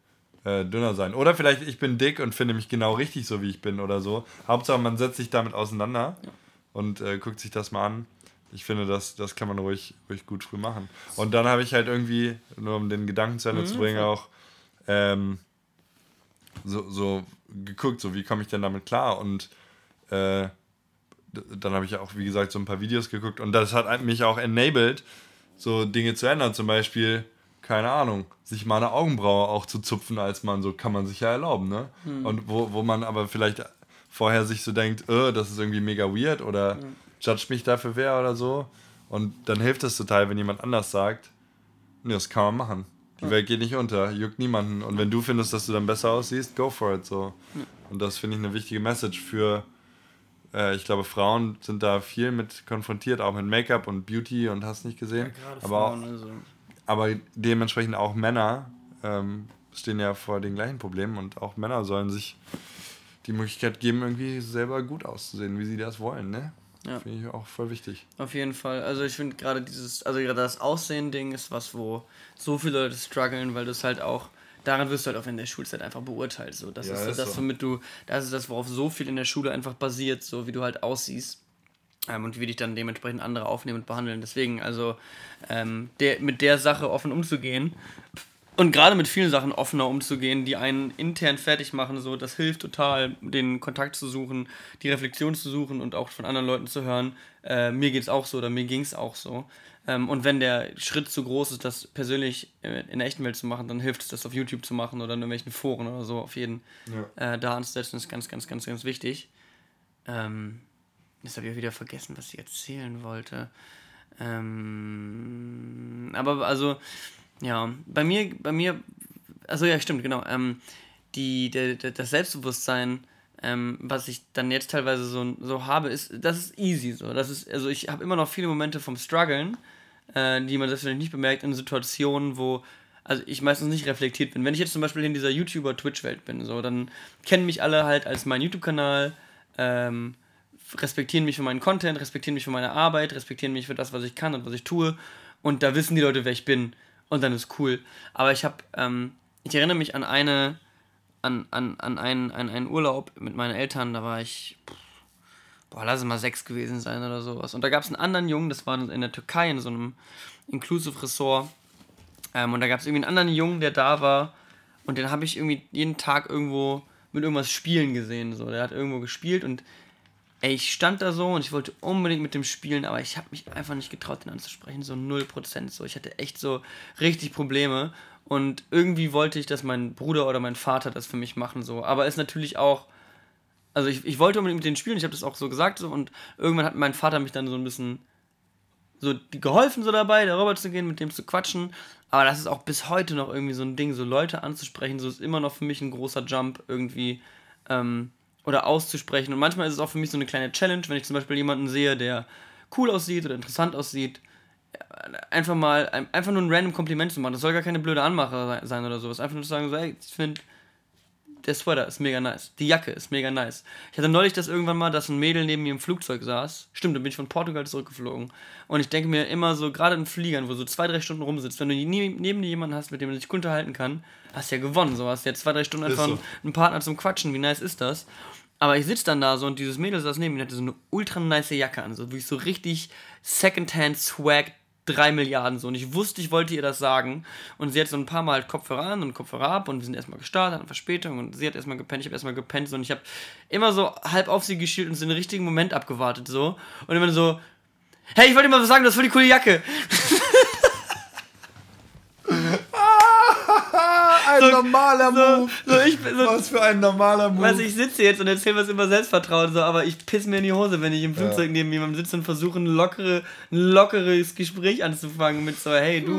äh, dünner sein. Oder vielleicht ich bin dick und finde mich genau richtig so, wie ich bin oder so. Hauptsache, man setzt sich damit auseinander ja. und äh, guckt sich das mal an. Ich finde, das, das kann man ruhig, ruhig gut früh machen. Und dann habe ich halt irgendwie, nur um den Gedanken zu Ende mhm, zu bringen, auch ähm, so, so geguckt, so wie komme ich denn damit klar? Und äh, dann habe ich auch, wie gesagt, so ein paar Videos geguckt und das hat mich auch enabled, so Dinge zu ändern. Zum Beispiel, keine Ahnung, sich mal eine Augenbraue auch zu zupfen als Mann, so kann man sich ja erlauben, ne? Mhm. Und wo, wo man aber vielleicht vorher sich so denkt, oh, das ist irgendwie mega weird oder mhm. judge mich dafür wer oder so. Und dann hilft es total, wenn jemand anders sagt, nee, das kann man machen. Die ja. Welt geht nicht unter, juckt niemanden. Und wenn du findest, dass du dann besser aussiehst, go for it. So. Ja. Und das finde ich eine wichtige Message für, äh, ich glaube, Frauen sind da viel mit konfrontiert, auch mit Make-up und Beauty und hast nicht gesehen. Ja, aber, Frauen, auch, also. Aber dementsprechend auch Männer ähm, stehen ja vor den gleichen Problemen und auch Männer sollen sich die Möglichkeit geben, irgendwie selber gut auszusehen, wie sie das wollen, ne? Ja. Finde ich auch voll wichtig. Auf jeden Fall. Also ich finde gerade dieses, also gerade das Aussehen-Ding ist was, wo so viele Leute strugglen, weil du es halt auch, daran wirst du halt auch in der Schulzeit einfach beurteilt. So. Das ja, ist, ist das, so. womit du, das ist das, worauf so viel in der Schule einfach basiert, so wie du halt aussiehst. Ähm, und wie dich dann dementsprechend andere aufnehmen und behandeln. Deswegen, also ähm, der, mit der Sache offen umzugehen, und gerade mit vielen Sachen offener umzugehen, die einen intern fertig machen, so, das hilft total, den Kontakt zu suchen, die Reflexion zu suchen und auch von anderen Leuten zu hören, äh, mir geht's auch so oder mir ging's auch so. Ähm, und wenn der Schritt zu groß ist, das persönlich in der echten Welt zu machen, dann hilft es, das auf YouTube zu machen oder in irgendwelchen Foren oder so, auf jeden ja. äh, da anzusetzen, ist ganz, ganz, ganz, ganz wichtig. Ähm, jetzt habe ich wieder vergessen, was ich erzählen wollte. Ähm, aber also ja, bei mir, bei mir, also ja, stimmt, genau. Ähm, die, der, der, das Selbstbewusstsein, ähm, was ich dann jetzt teilweise so, so habe, ist, das ist easy so. Das ist, also ich habe immer noch viele Momente vom Struggeln, äh, die man selbstverständlich nicht bemerkt, in Situationen, wo also ich meistens nicht reflektiert bin. Wenn ich jetzt zum Beispiel in dieser YouTuber-Twitch-Welt bin, so, dann kennen mich alle halt als meinen YouTube-Kanal, ähm, respektieren mich für meinen Content, respektieren mich für meine Arbeit, respektieren mich für das, was ich kann und was ich tue. Und da wissen die Leute, wer ich bin und dann ist cool. Aber ich habe, ähm, ich erinnere mich an eine, an, an, an, einen, an einen Urlaub mit meinen Eltern, da war ich, boah, lass es mal sechs gewesen sein oder sowas. Und da gab es einen anderen Jungen, das war in der Türkei, in so einem Inclusive Ressort. Ähm, und da gab es irgendwie einen anderen Jungen, der da war. Und den habe ich irgendwie jeden Tag irgendwo mit irgendwas spielen gesehen. So. Der hat irgendwo gespielt und Ey, ich stand da so und ich wollte unbedingt mit dem spielen, aber ich habe mich einfach nicht getraut, den anzusprechen. So 0%. So. Ich hatte echt so richtig Probleme. Und irgendwie wollte ich, dass mein Bruder oder mein Vater das für mich machen. So. Aber ist natürlich auch. Also ich, ich wollte unbedingt mit denen spielen, ich habe das auch so gesagt. So, und irgendwann hat mein Vater mich dann so ein bisschen so geholfen, so dabei, darüber zu gehen, mit dem zu quatschen. Aber das ist auch bis heute noch irgendwie so ein Ding, so Leute anzusprechen. So ist immer noch für mich ein großer Jump irgendwie. Ähm, oder auszusprechen. Und manchmal ist es auch für mich so eine kleine Challenge, wenn ich zum Beispiel jemanden sehe, der cool aussieht oder interessant aussieht, einfach mal, einfach nur ein random Kompliment zu machen. Das soll gar keine blöde Anmache sein oder sowas. Einfach nur zu sagen, so, ey, ich finde, der Sweater ist mega nice. Die Jacke ist mega nice. Ich hatte neulich das irgendwann mal, dass ein Mädel neben mir im Flugzeug saß. Stimmt, dann bin ich von Portugal zurückgeflogen. Und ich denke mir immer so, gerade in Fliegern, wo so zwei, drei Stunden rumsitzt, wenn du nie, neben dir jemanden hast, mit dem du dich gut unterhalten kann, hast du ja gewonnen. So hast du ja zwei, drei Stunden einfach so. einen Partner zum Quatschen. Wie nice ist das? Aber ich sitze dann da so und dieses Mädel saß neben mir und hatte so eine ultra nice Jacke an. So wirklich so richtig Secondhand Swag 3 Milliarden so. Und ich wusste, ich wollte ihr das sagen. Und sie hat so ein paar Mal halt Kopfhörer an und Kopfhörer ab und wir sind erstmal gestartet, hatten Verspätung und sie hat erstmal gepennt, ich habe erstmal gepennt so. und ich habe immer so halb auf sie geschielt und so den richtigen Moment abgewartet so. Und immer so, hey, ich wollte dir mal was sagen, das ist voll die coole Jacke. [laughs] ein so, normaler so, Move. So, ich, so, was für ein normaler Move. Weißt ich sitze jetzt und erzähle was immer Selbstvertrauen, so, aber ich piss mir in die Hose, wenn ich im Flugzeug ja. neben jemandem sitze und versuche, ein, lockere, ein lockeres Gespräch anzufangen mit so, hey, du.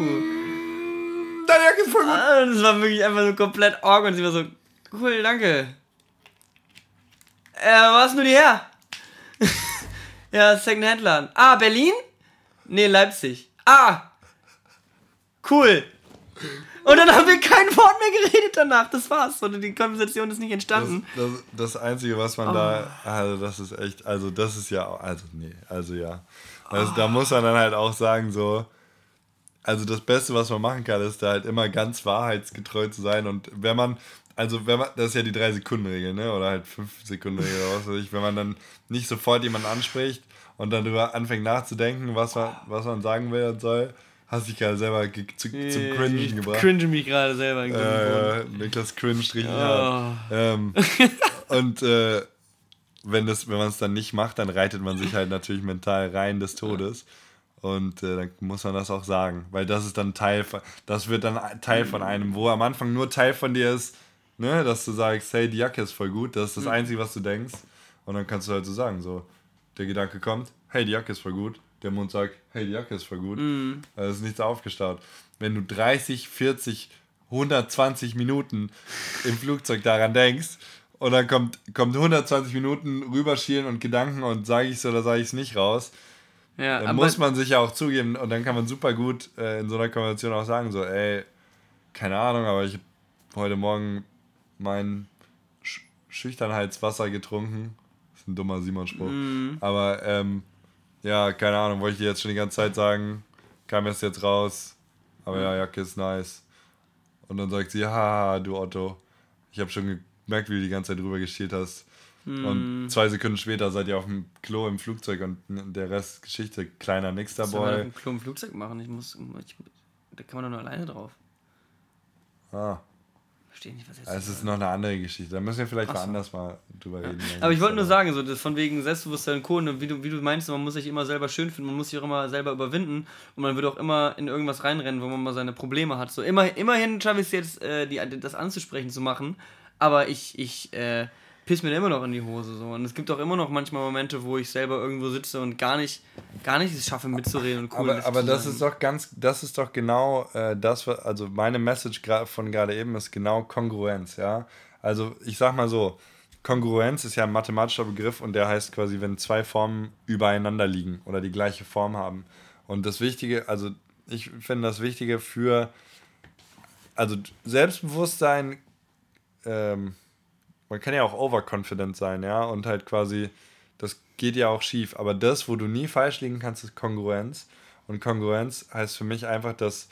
Deine Jacke ist voll gut. Ah, das war wirklich einfach so komplett awkward und sie war so, cool, danke. Äh, wo hast du die her? [laughs] ja, Second-Hand-Laden. Ah, Berlin? Nee, Leipzig. Ah, cool. Und dann haben wir kein Wort mehr geredet danach. Das war's. Und die Konversation ist nicht entstanden. Das, das, das Einzige, was man oh. da. Also, das ist echt. Also, das ist ja. Also, nee. Also, ja. Also, oh. Da muss man dann halt auch sagen, so. Also, das Beste, was man machen kann, ist da halt immer ganz wahrheitsgetreu zu sein. Und wenn man. Also, wenn man. Das ist ja die 3-Sekunden-Regel, ne? Oder halt 5-Sekunden-Regel oder was weiß ich. Wenn man dann nicht sofort jemanden anspricht und dann darüber anfängt nachzudenken, was man, was man sagen will und soll Hast dich gerade selber zu, zum Cringen ich gebracht. Ich cringe mich gerade selber. Äh, Niklas cringe richtig oh. Ähm, [laughs] und äh, wenn, wenn man es dann nicht macht, dann reitet man sich halt natürlich mental rein des Todes. Und äh, dann muss man das auch sagen, weil das ist dann Teil von, das wird dann Teil von einem, wo am Anfang nur Teil von dir ist, ne, dass du sagst, hey, die Jacke ist voll gut, das ist das mhm. Einzige, was du denkst. Und dann kannst du halt so sagen, so, der Gedanke kommt, hey, die Jacke ist voll gut. Der Mund sagt, hey, die Jacke ist voll gut. Mhm. Also ist nichts aufgestaut. Wenn du 30, 40, 120 Minuten im Flugzeug daran denkst und dann kommt, kommt 120 Minuten rüberschielen und Gedanken und sage ich es oder sage ich es nicht raus, ja, dann muss man sich ja auch zugeben und dann kann man super gut äh, in so einer Konversation auch sagen, so, ey, keine Ahnung, aber ich habe heute Morgen mein Sch Schüchternheitswasser getrunken. Das ist ein dummer Simon-Spruch. Mm. Aber ähm, ja, keine Ahnung, wollte ich dir jetzt schon die ganze Zeit sagen, kam erst jetzt raus. Aber ja, Jacke ist nice. Und dann sagt sie, haha, du Otto, ich habe schon gemerkt, wie du die ganze Zeit drüber geschielt hast. Mm. Und zwei Sekunden später seid ihr auf dem Klo im Flugzeug und der Rest Geschichte, kleiner Nixter Boy. Was soll man auf dem Klo im Flugzeug machen? Ich muss, ich, da kann man doch nur alleine drauf. Ah. Verstehe nicht, was jetzt. Also es ist noch eine andere Geschichte. Da müssen wir vielleicht woanders mal drüber ja. reden. Aber ich wollte nur sagen, so, das von wegen Selbstbewusstsein und Co. Und wie du, wie du meinst, man muss sich immer selber schön finden, man muss sich auch immer selber überwinden und man wird auch immer in irgendwas reinrennen, wo man mal seine Probleme hat. So immer, immerhin schaffe ich es jetzt, äh, die, das anzusprechen zu machen, aber ich, ich, äh, piss mir immer noch in die Hose so und es gibt auch immer noch manchmal Momente, wo ich selber irgendwo sitze und gar nicht gar nicht es schaffe mitzureden und cool Aber, aber das ist doch ganz das ist doch genau äh, das also meine Message von gerade eben ist genau Kongruenz, ja? Also, ich sag mal so, Kongruenz ist ja ein mathematischer Begriff und der heißt quasi, wenn zwei Formen übereinander liegen oder die gleiche Form haben. Und das Wichtige, also ich finde das Wichtige für, also Selbstbewusstsein ähm, man kann ja auch overconfident sein, ja, und halt quasi, das geht ja auch schief. Aber das, wo du nie falsch liegen kannst, ist Kongruenz. Und Kongruenz heißt für mich einfach, dass,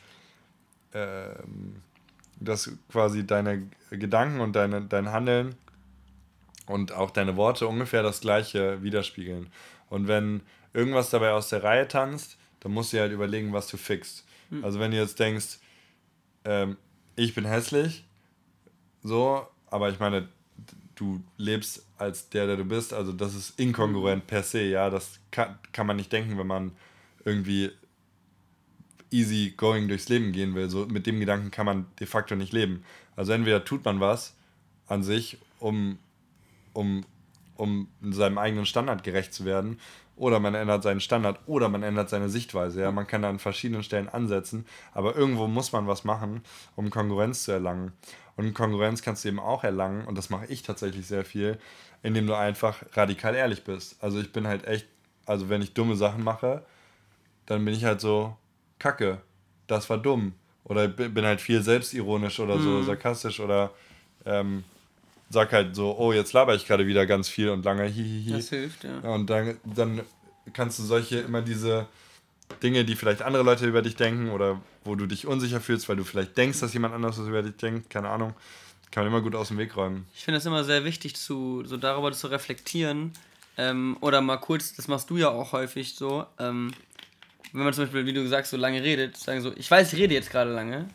ähm, dass quasi deine Gedanken und deine, dein Handeln und auch deine Worte ungefähr das gleiche widerspiegeln. Und wenn irgendwas dabei aus der Reihe tanzt, dann musst du halt überlegen, was du fixst. Hm. Also wenn du jetzt denkst, ähm, ich bin hässlich, so, aber ich meine, du lebst als der, der du bist. Also das ist inkongruent per se, ja. Das kann, kann man nicht denken, wenn man irgendwie easy going durchs Leben gehen will. So mit dem Gedanken kann man de facto nicht leben. Also entweder tut man was an sich, um, um, um seinem eigenen Standard gerecht zu werden, oder man ändert seinen Standard, oder man ändert seine Sichtweise. Ja? Man kann da an verschiedenen Stellen ansetzen, aber irgendwo muss man was machen, um Konkurrenz zu erlangen. Und Konkurrenz kannst du eben auch erlangen, und das mache ich tatsächlich sehr viel, indem du einfach radikal ehrlich bist. Also ich bin halt echt, also wenn ich dumme Sachen mache, dann bin ich halt so, kacke, das war dumm. Oder bin halt viel selbstironisch oder so, mhm. sarkastisch oder ähm, sag halt so, oh, jetzt laber ich gerade wieder ganz viel und lange hihihi. Das hilft, ja. Und dann, dann kannst du solche, immer diese Dinge, die vielleicht andere Leute über dich denken oder wo du dich unsicher fühlst, weil du vielleicht denkst, dass jemand anderes was über dich denkt, keine Ahnung, kann man immer gut aus dem Weg räumen. Ich finde es immer sehr wichtig, zu, so darüber zu reflektieren ähm, oder mal kurz, das machst du ja auch häufig so, ähm, wenn man zum Beispiel, wie du sagst, so lange redet, sagen so, ich weiß, ich rede jetzt gerade lange,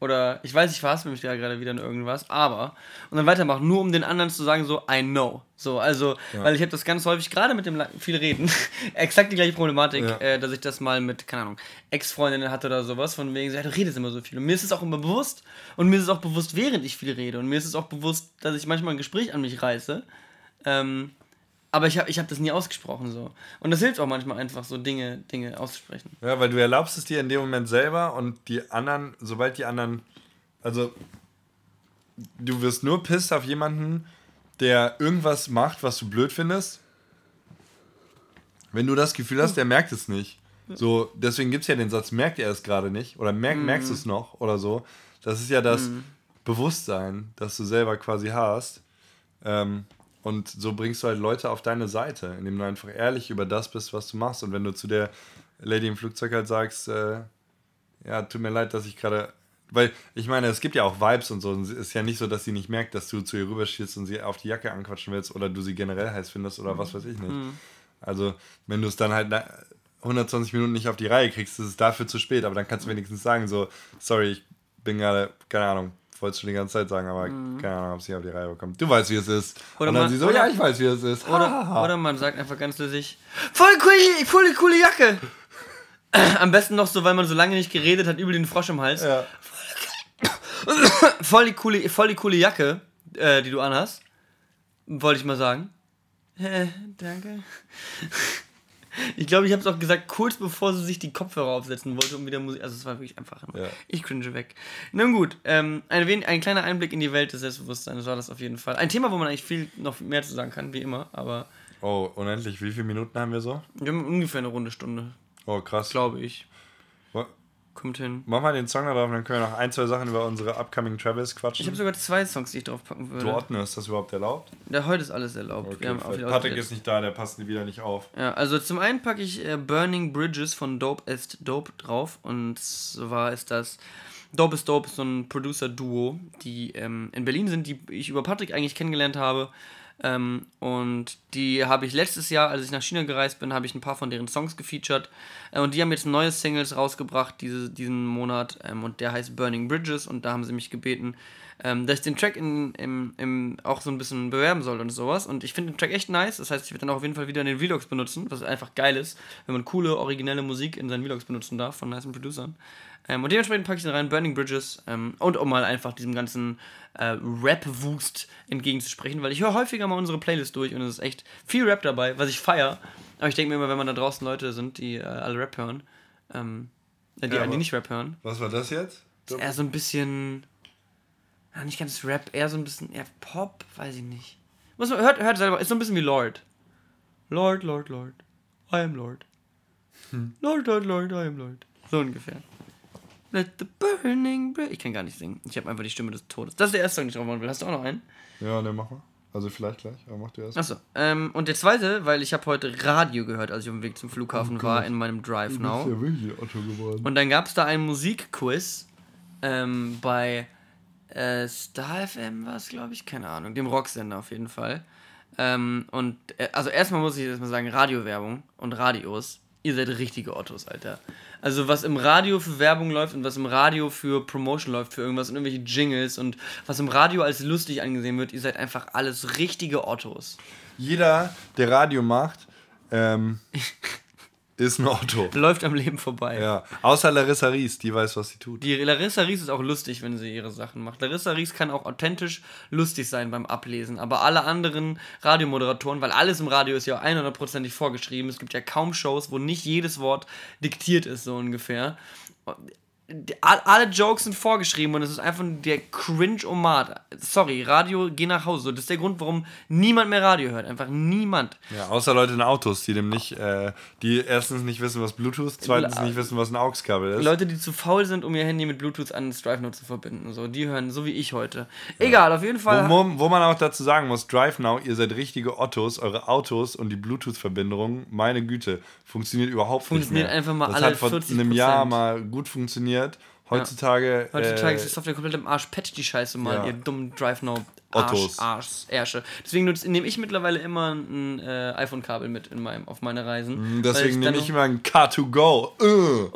oder ich weiß, ich verhaspel mich da gerade wieder in irgendwas, aber und dann weitermachen, nur um den anderen zu sagen, so, I know. So, also, ja. weil ich habe das ganz häufig, gerade mit dem viel Reden, [laughs] exakt die gleiche Problematik, ja. äh, dass ich das mal mit, keine Ahnung, Ex-Freundinnen hatte oder sowas, von wegen, ja, du redest immer so viel. Und mir ist es auch immer bewusst und mir ist es auch bewusst, während ich viel rede. Und mir ist es auch bewusst, dass ich manchmal ein Gespräch an mich reiße. Ähm, aber ich habe ich hab das nie ausgesprochen so. Und das hilft auch manchmal einfach so Dinge, Dinge auszusprechen. Ja, weil du erlaubst es dir in dem Moment selber und die anderen, sobald die anderen, also du wirst nur pisst auf jemanden, der irgendwas macht, was du blöd findest. Wenn du das Gefühl hast, der merkt es nicht. So, deswegen gibt es ja den Satz, merkt er es gerade nicht oder merk, mhm. merkst du es noch oder so. Das ist ja das mhm. Bewusstsein, das du selber quasi hast. Ähm, und so bringst du halt Leute auf deine Seite, indem du einfach ehrlich über das bist, was du machst. Und wenn du zu der Lady im Flugzeug halt sagst, äh, ja, tut mir leid, dass ich gerade. Weil, ich meine, es gibt ja auch Vibes und so. Und es ist ja nicht so, dass sie nicht merkt, dass du zu ihr rüberschießt und sie auf die Jacke anquatschen willst oder du sie generell heiß findest oder was weiß ich nicht. Mhm. Also, wenn du es dann halt 120 Minuten nicht auf die Reihe kriegst, ist es dafür zu spät. Aber dann kannst du wenigstens sagen, so, sorry, ich bin gerade, keine Ahnung, wollte es schon die ganze Zeit sagen, aber mhm. keine Ahnung, ob sie auf die Reihe bekommt. Du weißt, wie es ist. Oder und dann man, sie so, oder, ja, ich weiß, wie es ist. Oder, oder man sagt einfach ganz lustig, voll cool, voll coole Jacke. Am besten noch so, weil man so lange nicht geredet hat, über den Frosch im Hals. Ja. Voll die coole, voll die coole Jacke, äh, die du anhast. Wollte ich mal sagen. Äh, danke. Ich glaube, ich habe es auch gesagt, kurz bevor sie sich die Kopfhörer aufsetzen wollte, um wieder Musik. Also, es war wirklich einfach. Ja. Ich cringe weg. Nun gut, ähm, ein, wen- ein kleiner Einblick in die Welt des Selbstbewusstseins war das auf jeden Fall. Ein Thema, wo man eigentlich viel noch mehr zu sagen kann, wie immer, aber Oh, unendlich. Wie viele Minuten haben wir so? wir haben ungefähr eine runde Stunde, Oh, krass. glaube ich. Kommt hin. Mach mal den Song da drauf, dann können wir noch ein, zwei Sachen über unsere upcoming Travels quatschen. Ich habe sogar zwei Songs, die ich draufpacken würde. du ordnen, ist das überhaupt erlaubt? Ja, heute ist alles erlaubt. Okay, wir Patrick ist nicht da, der passt wieder nicht auf. Ja, also zum einen packe ich äh, Burning Bridges von Dope ist Dope drauf. Und zwar ist das Dope is Dope, ist so ein Producer-Duo, die ähm, in Berlin sind, die ich über Patrick eigentlich kennengelernt habe. Ähm, und die habe ich letztes Jahr, als ich nach China gereist bin, habe ich ein paar von deren Songs gefeatured. Äh, und die haben jetzt neue Singles rausgebracht diese, diesen Monat. Ähm, und der heißt Burning Bridges. Und da haben sie mich gebeten, ähm, dass ich den Track in, im, im, auch so ein bisschen bewerben soll und sowas. Und ich finde den Track echt nice. Das heißt, ich werde dann auch auf jeden Fall wieder in den Vlogs benutzen, was einfach geil ist, wenn man coole, originelle Musik in seinen Vlogs benutzen darf von nice Producern. Ähm, und dementsprechend packe ich den rein, Burning Bridges. Ähm, und um mal einfach diesem ganzen äh, Rap-Wust entgegenzusprechen, weil ich höre häufiger mal unsere Playlist durch und es ist echt viel Rap dabei, was ich feiere. Aber ich denke mir immer, wenn man da draußen Leute sind, die äh, alle Rap hören, ähm, äh, die, Ja, die nicht Rap hören, Was war das jetzt? eher so ein bisschen. Ja, nicht ganz Rap, eher so ein bisschen eher Pop, weiß ich nicht. Muss man, hört, hört selber, ist so ein bisschen wie Lord. Lord, Lord, Lord. I am Lord. Lord, Lord, Lord, I am Lord. So ungefähr. Let the burning bri- Ich kann gar nicht singen. Ich habe einfach die Stimme des Todes. Das ist der erste Song, den ich drauf machen will. Hast du auch noch einen? Ja, ne, mach mal. Also vielleicht gleich, aber mach du erst. Achso. Ähm, und der zweite, weil ich habe heute Radio gehört, als ich auf dem Weg zum Flughafen war, in meinem Drive Now. ja wirklich Otto geworden. Und dann gab es da einen Musikquiz ähm, bei äh, Star FM war es, glaube ich, keine Ahnung, dem Rocksender auf jeden Fall. Ähm, und äh, also erstmal muss ich erstmal sagen, Radiowerbung und Radios, ihr seid richtige Ottos, Alter. Also was im Radio für Werbung läuft und was im Radio für Promotion läuft, für irgendwas und irgendwelche Jingles und was im Radio als lustig angesehen wird, ihr seid einfach alles richtige Ottos. Jeder, der Radio macht, ähm, [laughs] ist ein Otto. [laughs] Läuft am Leben vorbei. Ja, außer Larissa Ries, die weiß, was sie tut. Die Larissa Ries ist auch lustig, wenn sie ihre Sachen macht. Larissa Ries kann auch authentisch lustig sein beim Ablesen, aber alle anderen Radiomoderatoren, weil alles im Radio ist ja 100%ig vorgeschrieben, es gibt ja kaum Shows, wo nicht jedes Wort diktiert ist, so ungefähr. Alle Jokes sind vorgeschrieben und es ist einfach der Cringe-Omat. Sorry, Radio, geh nach Hause. Das ist der Grund, warum niemand mehr Radio hört. Einfach niemand. Ja, außer Leute in Autos, die dem nicht, äh, die erstens nicht wissen, was Bluetooth, zweitens nicht wissen, was ein AUX-Kabel ist. Leute, die zu faul sind, um ihr Handy mit Bluetooth an das Drive Note zu verbinden. So, die hören, so wie ich heute. Egal, auf jeden Fall. Wo, wo, wo man auch dazu sagen muss, Drive Now, ihr seid richtige Ottos, eure Autos und die Bluetooth-Verbindung, meine Güte, funktioniert überhaupt Funktioniert nicht mehr. einfach mal das alle hat vor 40%. einem Jahr mal gut funktioniert. Heutzutage, Heutzutage äh, ist die Software komplett im Arsch. Patch die Scheiße mal, Ja. ihr dummen Drive Now Arsch, Ottos. Arsch, Ärsche. Deswegen nehme ich mittlerweile immer ein äh, iPhone-Kabel mit in meinem, auf meine Reisen. weil Hm, deswegen nehme ich immer ein Car2Go. Uh.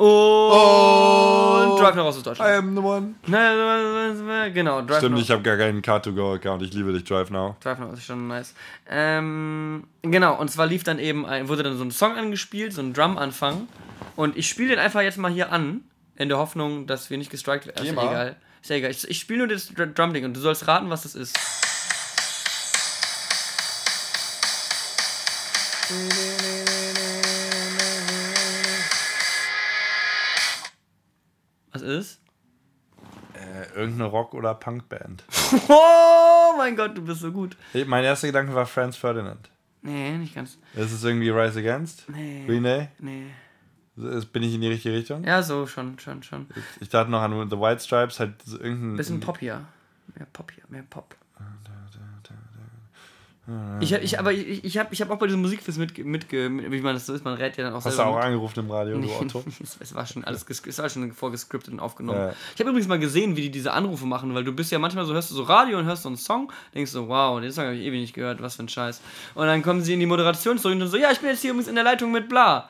Und Drive Now raus aus I Deutschland. am the one. Na, Genau, Drive Stimmt, Now. ich habe gar keinen Car2Go-Account. Ich liebe dich, Drive Now. Drive Now ist schon nice. Ähm, genau, und zwar lief dann eben, ein, wurde dann so ein Song angespielt, so ein Drum-Anfang. Und ich spiele den einfach jetzt mal hier an, in der Hoffnung, dass wir nicht gestrikt werden. Ist ja egal. Ist ja egal. Ich, ich spiele nur das Dr- Drum-Ding und du sollst raten, was das ist. Was ist? Äh, irgendeine Rock- oder Punkband. [laughs] Oh mein Gott, du bist so gut. Mein erster Gedanke war Franz Ferdinand. Nee, nicht ganz. Ist es irgendwie Rise Against? Nee. Green Day? Nee. Bin ich in die richtige Richtung? Ja, so, schon, schon, schon. Ich dachte noch an The White Stripes, halt so irgendein. Bisschen poppier. Mehr poppier, mehr Pop. Ich, hab- ich, aber ich, ich habe ich hab auch bei diesem Musikquiz mit, mit, wie man das so ist, man rät ja dann auch Hast du auch mit. angerufen im Radio, du Otto? [laughs] es, war schon alles es war schon vorgescriptet und aufgenommen. Ja. Ich habe übrigens mal gesehen, wie die diese Anrufe machen, weil du bist ja manchmal so, hörst du so Radio und hörst so einen Song, denkst so, wow, den Song habe ich ewig nicht gehört, was für ein Scheiß. Und dann kommen sie in die Moderation zurück und so, ja, ich bin jetzt hier übrigens in der Leitung mit bla.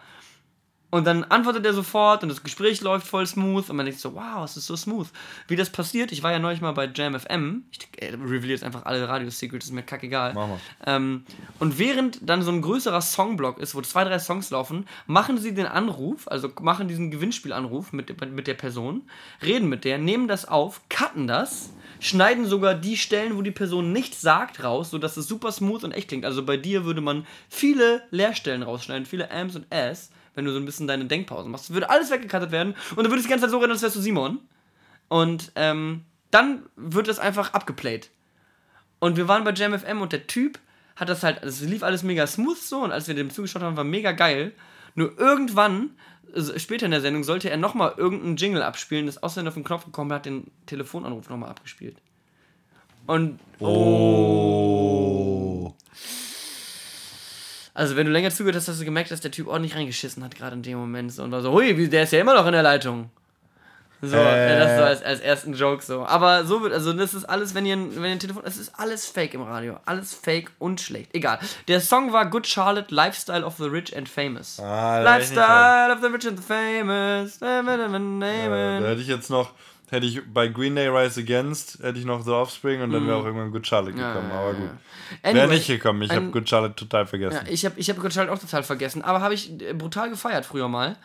Und dann antwortet er sofort und das Gespräch läuft voll smooth und man denkt so, wow, es ist so smooth. Wie das passiert, ich war ja neulich mal bei Jam FM, ich äh, reveal jetzt einfach alle Radio-Secrets, ist mir kackegal. Mach mal. Ähm, und während dann so ein größerer Songblock ist, wo zwei, drei Songs laufen, machen sie den Anruf, also machen diesen Gewinnspielanruf mit, mit der Person, reden mit der, nehmen das auf, cutten das, schneiden sogar die Stellen, wo die Person nichts sagt, raus, sodass es super smooth und echt klingt. Also bei dir würde man viele Leerstellen rausschneiden, viele Ams und S, wenn du so ein bisschen deine Denkpausen machst. Würde alles weggekattet werden und dann würde es die ganze Zeit so reden, als wärst du Simon. Und ähm, dann wird das einfach abgeplayt. Und wir waren bei JamFM und der Typ hat das halt, es lief alles mega smooth so und als wir dem zugeschaut haben, war mega geil. Nur irgendwann, später in der Sendung, sollte er nochmal irgendeinen Jingle abspielen, das außerdem auf den Knopf gekommen hat, den Telefonanruf nochmal abgespielt. Und. Oh. Also, wenn du länger zugehört hast, hast du gemerkt, dass der Typ ordentlich reingeschissen hat, gerade in dem Moment. So, und war so, hui, der ist ja immer noch in der Leitung. So, Äh. das so als, als ersten Joke so. Aber so wird, also das ist alles, wenn ihr, wenn ihr ein Telefon, es ist alles fake im Radio. Alles fake und schlecht. Egal. Der Song war Good Charlotte, Lifestyle of the Rich and Famous. Ah. Lifestyle of the Rich and the Famous. Ja, da hätte ich jetzt noch, hätte ich bei Green Day Rise Against, hätte ich noch The Offspring und dann wäre auch irgendwann Good Charlotte gekommen. aber gut. Wäre Mhm. Anyway, nicht gekommen. Ich habe Good Charlotte total vergessen. Ja, ich habe ich hab Good Charlotte auch total vergessen, aber habe ich äh, brutal gefeiert früher mal.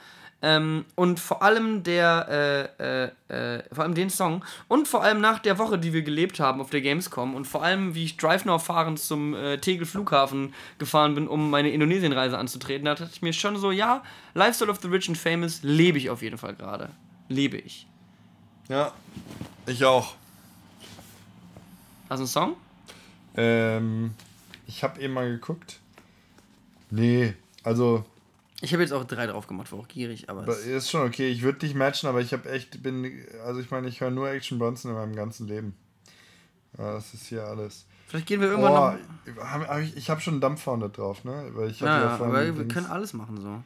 Ähm, und vor allem der, äh, äh, äh, vor allem den Song und vor allem nach der Woche, die wir gelebt haben auf der Gamescom und vor allem, wie ich Drive Now fahrend zum äh, Tegel Flughafen gefahren bin, um meine Indonesienreise anzutreten, da dachte ich mir schon so, ja, Lifestyle of the Rich and Famous lebe ich auf jeden Fall gerade. Lebe ich. Ja, ich auch. Hast du einen Song? Ähm, ich habe eben mal geguckt. Nee, also Ich habe jetzt auch drei drauf gemacht, war auch gierig, aber es- ist schon okay. Ich würde dich matchen, aber ich habe echt, bin, also ich meine, ich höre nur Action Bronson in meinem ganzen Leben. Ja, das ist hier alles. vielleicht gehen wir irgendwann Oh, noch. hab, hab ich ich habe schon einen Dampffound drauf, ne? Weil ich Ja, ja, aber wir können alles machen so.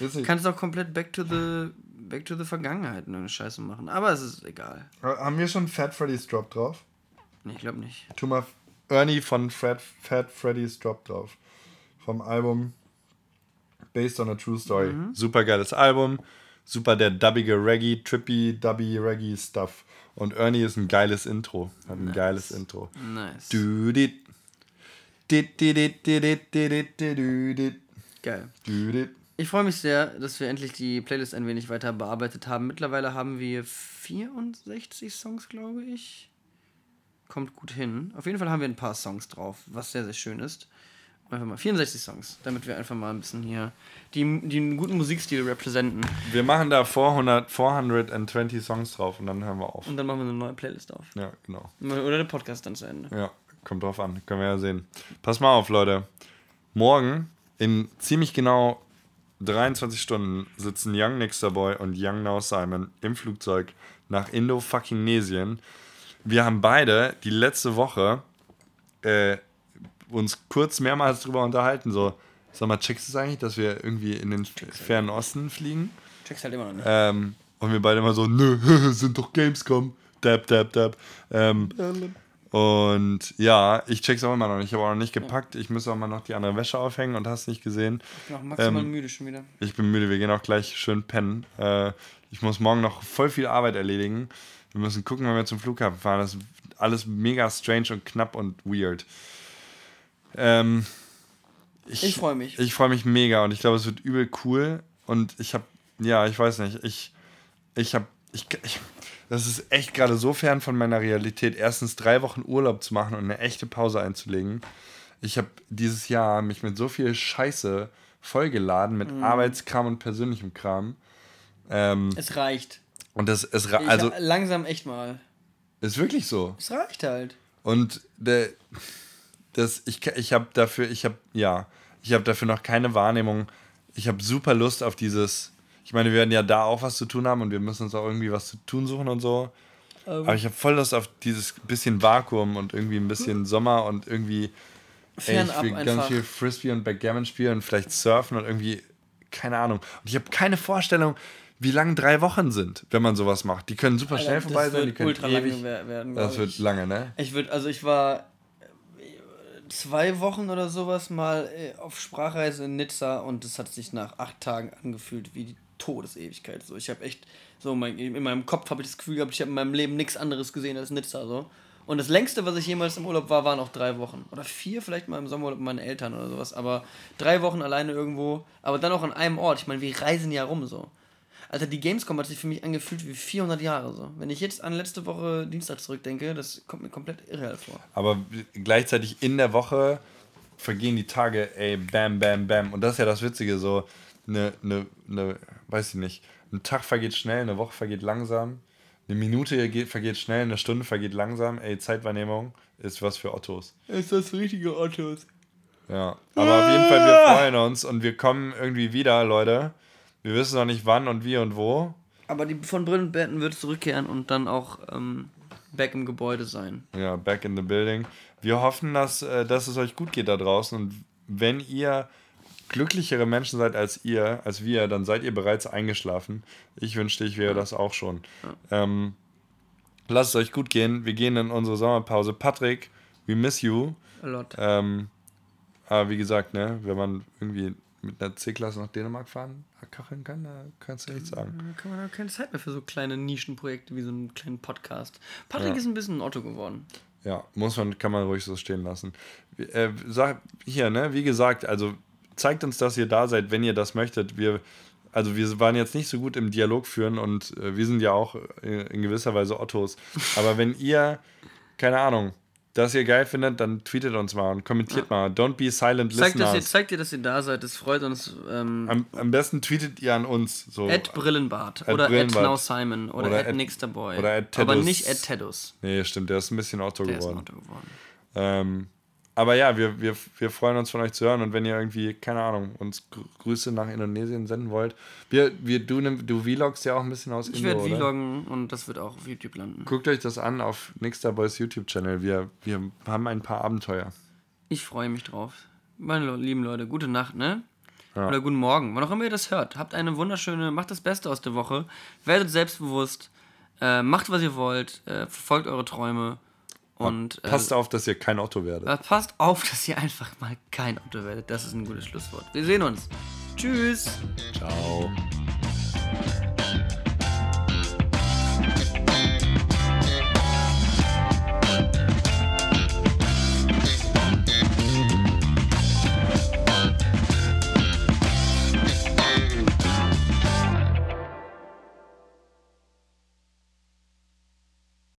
Nicht- kannst auch komplett back to the back to the Vergangenheit eine Scheiße machen, aber es ist egal. Haben wir schon Fat Freddy's Drop drauf? Nee, ich glaube nicht. Tu mal Ernie von Fred, Fat Freddy's Drop drauf. Vom Album Based on a True Story. Mhm. Super geiles Album. Super der dubbige Reggae, trippy, dubby Reggae Stuff. Und Ernie ist ein geiles Intro. Hat ein geiles Intro. Nice. Du dit. Dit, dit, dit, dit, dit, dit, dit, du, dit. Geil. Du, dit. Ich freue mich sehr, dass wir endlich die Playlist ein wenig weiter bearbeitet haben. Mittlerweile haben wir 64 Songs, glaube ich. Kommt gut hin. Auf jeden Fall haben wir ein paar Songs drauf, was sehr, sehr schön ist. Einfach mal 64 Songs, damit wir einfach mal ein bisschen hier die, den guten Musikstil repräsentieren. Wir machen da 400, 420 Songs drauf und dann hören wir auf. Und dann machen wir eine neue Playlist auf. Ja, genau. Oder der Podcast dann zu Ende. Ja, kommt drauf an. Können wir ja sehen. Pass mal auf, Leute. Morgen in ziemlich genau 23 Stunden sitzen Young Nixter Boy und Young Now Simon im Flugzeug nach Indo-Fucking-Nesien. Wir haben beide die letzte Woche äh, uns kurz mehrmals drüber unterhalten. So, sag mal, checkst du es eigentlich, dass wir irgendwie in den fernen Osten fliegen? Check's halt immer noch nicht. Ähm, und wir beide immer so, nö, [laughs] sind doch Gamescom. Dab, dab, dab. Ähm, und ja, ich check's auch immer noch nicht. Ich habe auch noch nicht gepackt. Ich muss auch mal noch die andere Wäsche aufhängen und hast nicht gesehen. Ich bin auch maximal ähm, müde schon wieder. Ich bin müde, wir gehen auch gleich schön pennen. Äh, ich muss morgen noch voll viel Arbeit erledigen. Wir müssen gucken, wenn wir zum Flughafen fahren. Das ist alles mega strange und knapp und weird. Ähm, Ich freu mich. Ich freue mich mega und ich glaube, es wird übel cool. Und ich habe, ja, ich weiß nicht, ich, ich habe, ich, ich, das ist echt gerade so fern von meiner Realität, erstens drei Wochen Urlaub zu machen und eine echte Pause einzulegen. Ich habe dieses Jahr mich mit so viel Scheiße vollgeladen, mit Arbeitskram und persönlichem Kram. Ähm, Es reicht. und das es ra- Ich, also langsam echt mal. ist wirklich so. Es reicht halt. Und der, das, ich, ich habe dafür, ich habe, ja, ich habe dafür noch keine Wahrnehmung. Ich habe super Lust auf dieses, ich meine, wir werden ja da auch was zu tun haben und wir müssen uns auch irgendwie was zu tun suchen und so. Aber ich habe voll Lust auf dieses bisschen Vakuum und irgendwie ein bisschen Sommer und irgendwie, ey, ich will ganz einfach. viel Frisbee und Backgammon spielen und vielleicht surfen und irgendwie, keine Ahnung. Und ich habe keine Vorstellung, wie lang drei Wochen sind, wenn man sowas macht. Die können super schnell das vorbei sein, die können ultra ewig. werden. Das wird ich. lange, ne? Ich würde, also ich war zwei Wochen oder sowas mal äh, auf Sprachreise in Nizza und es hat sich nach acht Tagen angefühlt wie die Todesewigkeit. So, ich habe echt so mein, in meinem Kopf habe ich das Gefühl gehabt, ich habe in meinem Leben nichts anderes gesehen als Nizza so. Und das längste, was ich jemals im Urlaub war, waren auch drei Wochen. Oder vier, vielleicht mal im Sommerurlaub mit meinen Eltern oder sowas. Aber drei Wochen alleine irgendwo. Aber dann auch an einem Ort. Ich meine, wir reisen ja rum so. Alter, die Gamescom hat sich für mich angefühlt wie 400 Jahre so. Wenn ich jetzt an letzte Woche Dienstag zurückdenke, das kommt mir komplett irreal vor. Aber gleichzeitig in der Woche vergehen die Tage, ey, bam, bam, bam. Und das ist ja das Witzige, so eine, eine, eine weiß ich nicht, ein Tag vergeht schnell, eine Woche vergeht langsam, eine Minute geht, vergeht schnell, eine Stunde vergeht langsam. Ey, Zeitwahrnehmung ist was für Ottos. Ist das richtige Ottos. Ja, aber auf jeden Fall, wir freuen uns und wir kommen irgendwie wieder, Leute. Wir wissen noch nicht wann und wie und wo. Aber die von Brillenbetten wird zurückkehren und dann auch ähm, back im Gebäude sein. Ja, back in the building. Wir hoffen, dass, äh, dass es euch gut geht da draußen und wenn ihr glücklichere Menschen seid als ihr, als wir, dann seid ihr bereits eingeschlafen. Ich wünschte, ich wäre das auch schon. Ähm, lasst es euch gut gehen. Wir gehen in unsere Sommerpause. Patrick, we miss you. A lot. Ähm, aber wie gesagt, ne, wenn man irgendwie mit einer C-Klasse nach Dänemark fahren, kacheln kann, da kannst du nichts sagen. Da kann man auch keine Zeit mehr für so kleine Nischenprojekte wie so einen kleinen Podcast. Patrick ja. ist ein bisschen ein Otto geworden. Ja, muss man, kann man ruhig so stehen lassen. Äh, sag, hier, ne, wie gesagt, also zeigt uns, dass ihr da seid, wenn ihr das möchtet. Wir, also wir waren jetzt nicht so gut im Dialog führen und äh, wir sind ja auch in, in gewisser Weise Ottos. [laughs] Aber wenn ihr, keine Ahnung, das ihr geil findet, dann tweetet uns mal und kommentiert ja. mal. Don't be silent zeigt, listeners. Ihr, zeigt ihr, dass ihr da seid, das freut uns. Ähm, am, am, besten tweetet ihr an uns. So. At Brillenbart at oder Brillenbart. at Now Simon oder, oder at, at Nixterboy. Oder at Aber nicht at Tedus. Nee, stimmt, der ist ein bisschen Otto der geworden. Ist ein Otto geworden. Ähm, aber ja, wir, wir, wir freuen uns von euch zu hören und wenn ihr irgendwie, keine Ahnung, uns Grüße nach Indonesien senden wollt. Wir, wir, du, du vlogst ja auch ein bisschen aus ich Indo, Ich werde vloggen und das wird auch auf YouTube landen. Guckt euch das an auf Nixter Boys YouTube-Channel. Wir, wir haben ein paar Abenteuer. Ich freue mich drauf. Meine lieben Leute, gute Nacht, ne? Ja. Oder guten Morgen, wann auch immer ihr das hört. Habt eine wunderschöne, macht das Beste aus der Woche. Werdet selbstbewusst. Äh, macht, was ihr wollt. Äh, verfolgt eure Träume. Und, äh, passt auf, dass ihr kein Otto werdet. Passt auf, [laughs] dass ihr einfach mal kein Otto werdet. Das ist ein gutes Schlusswort. Wir sehen uns. Tschüss. Ciao.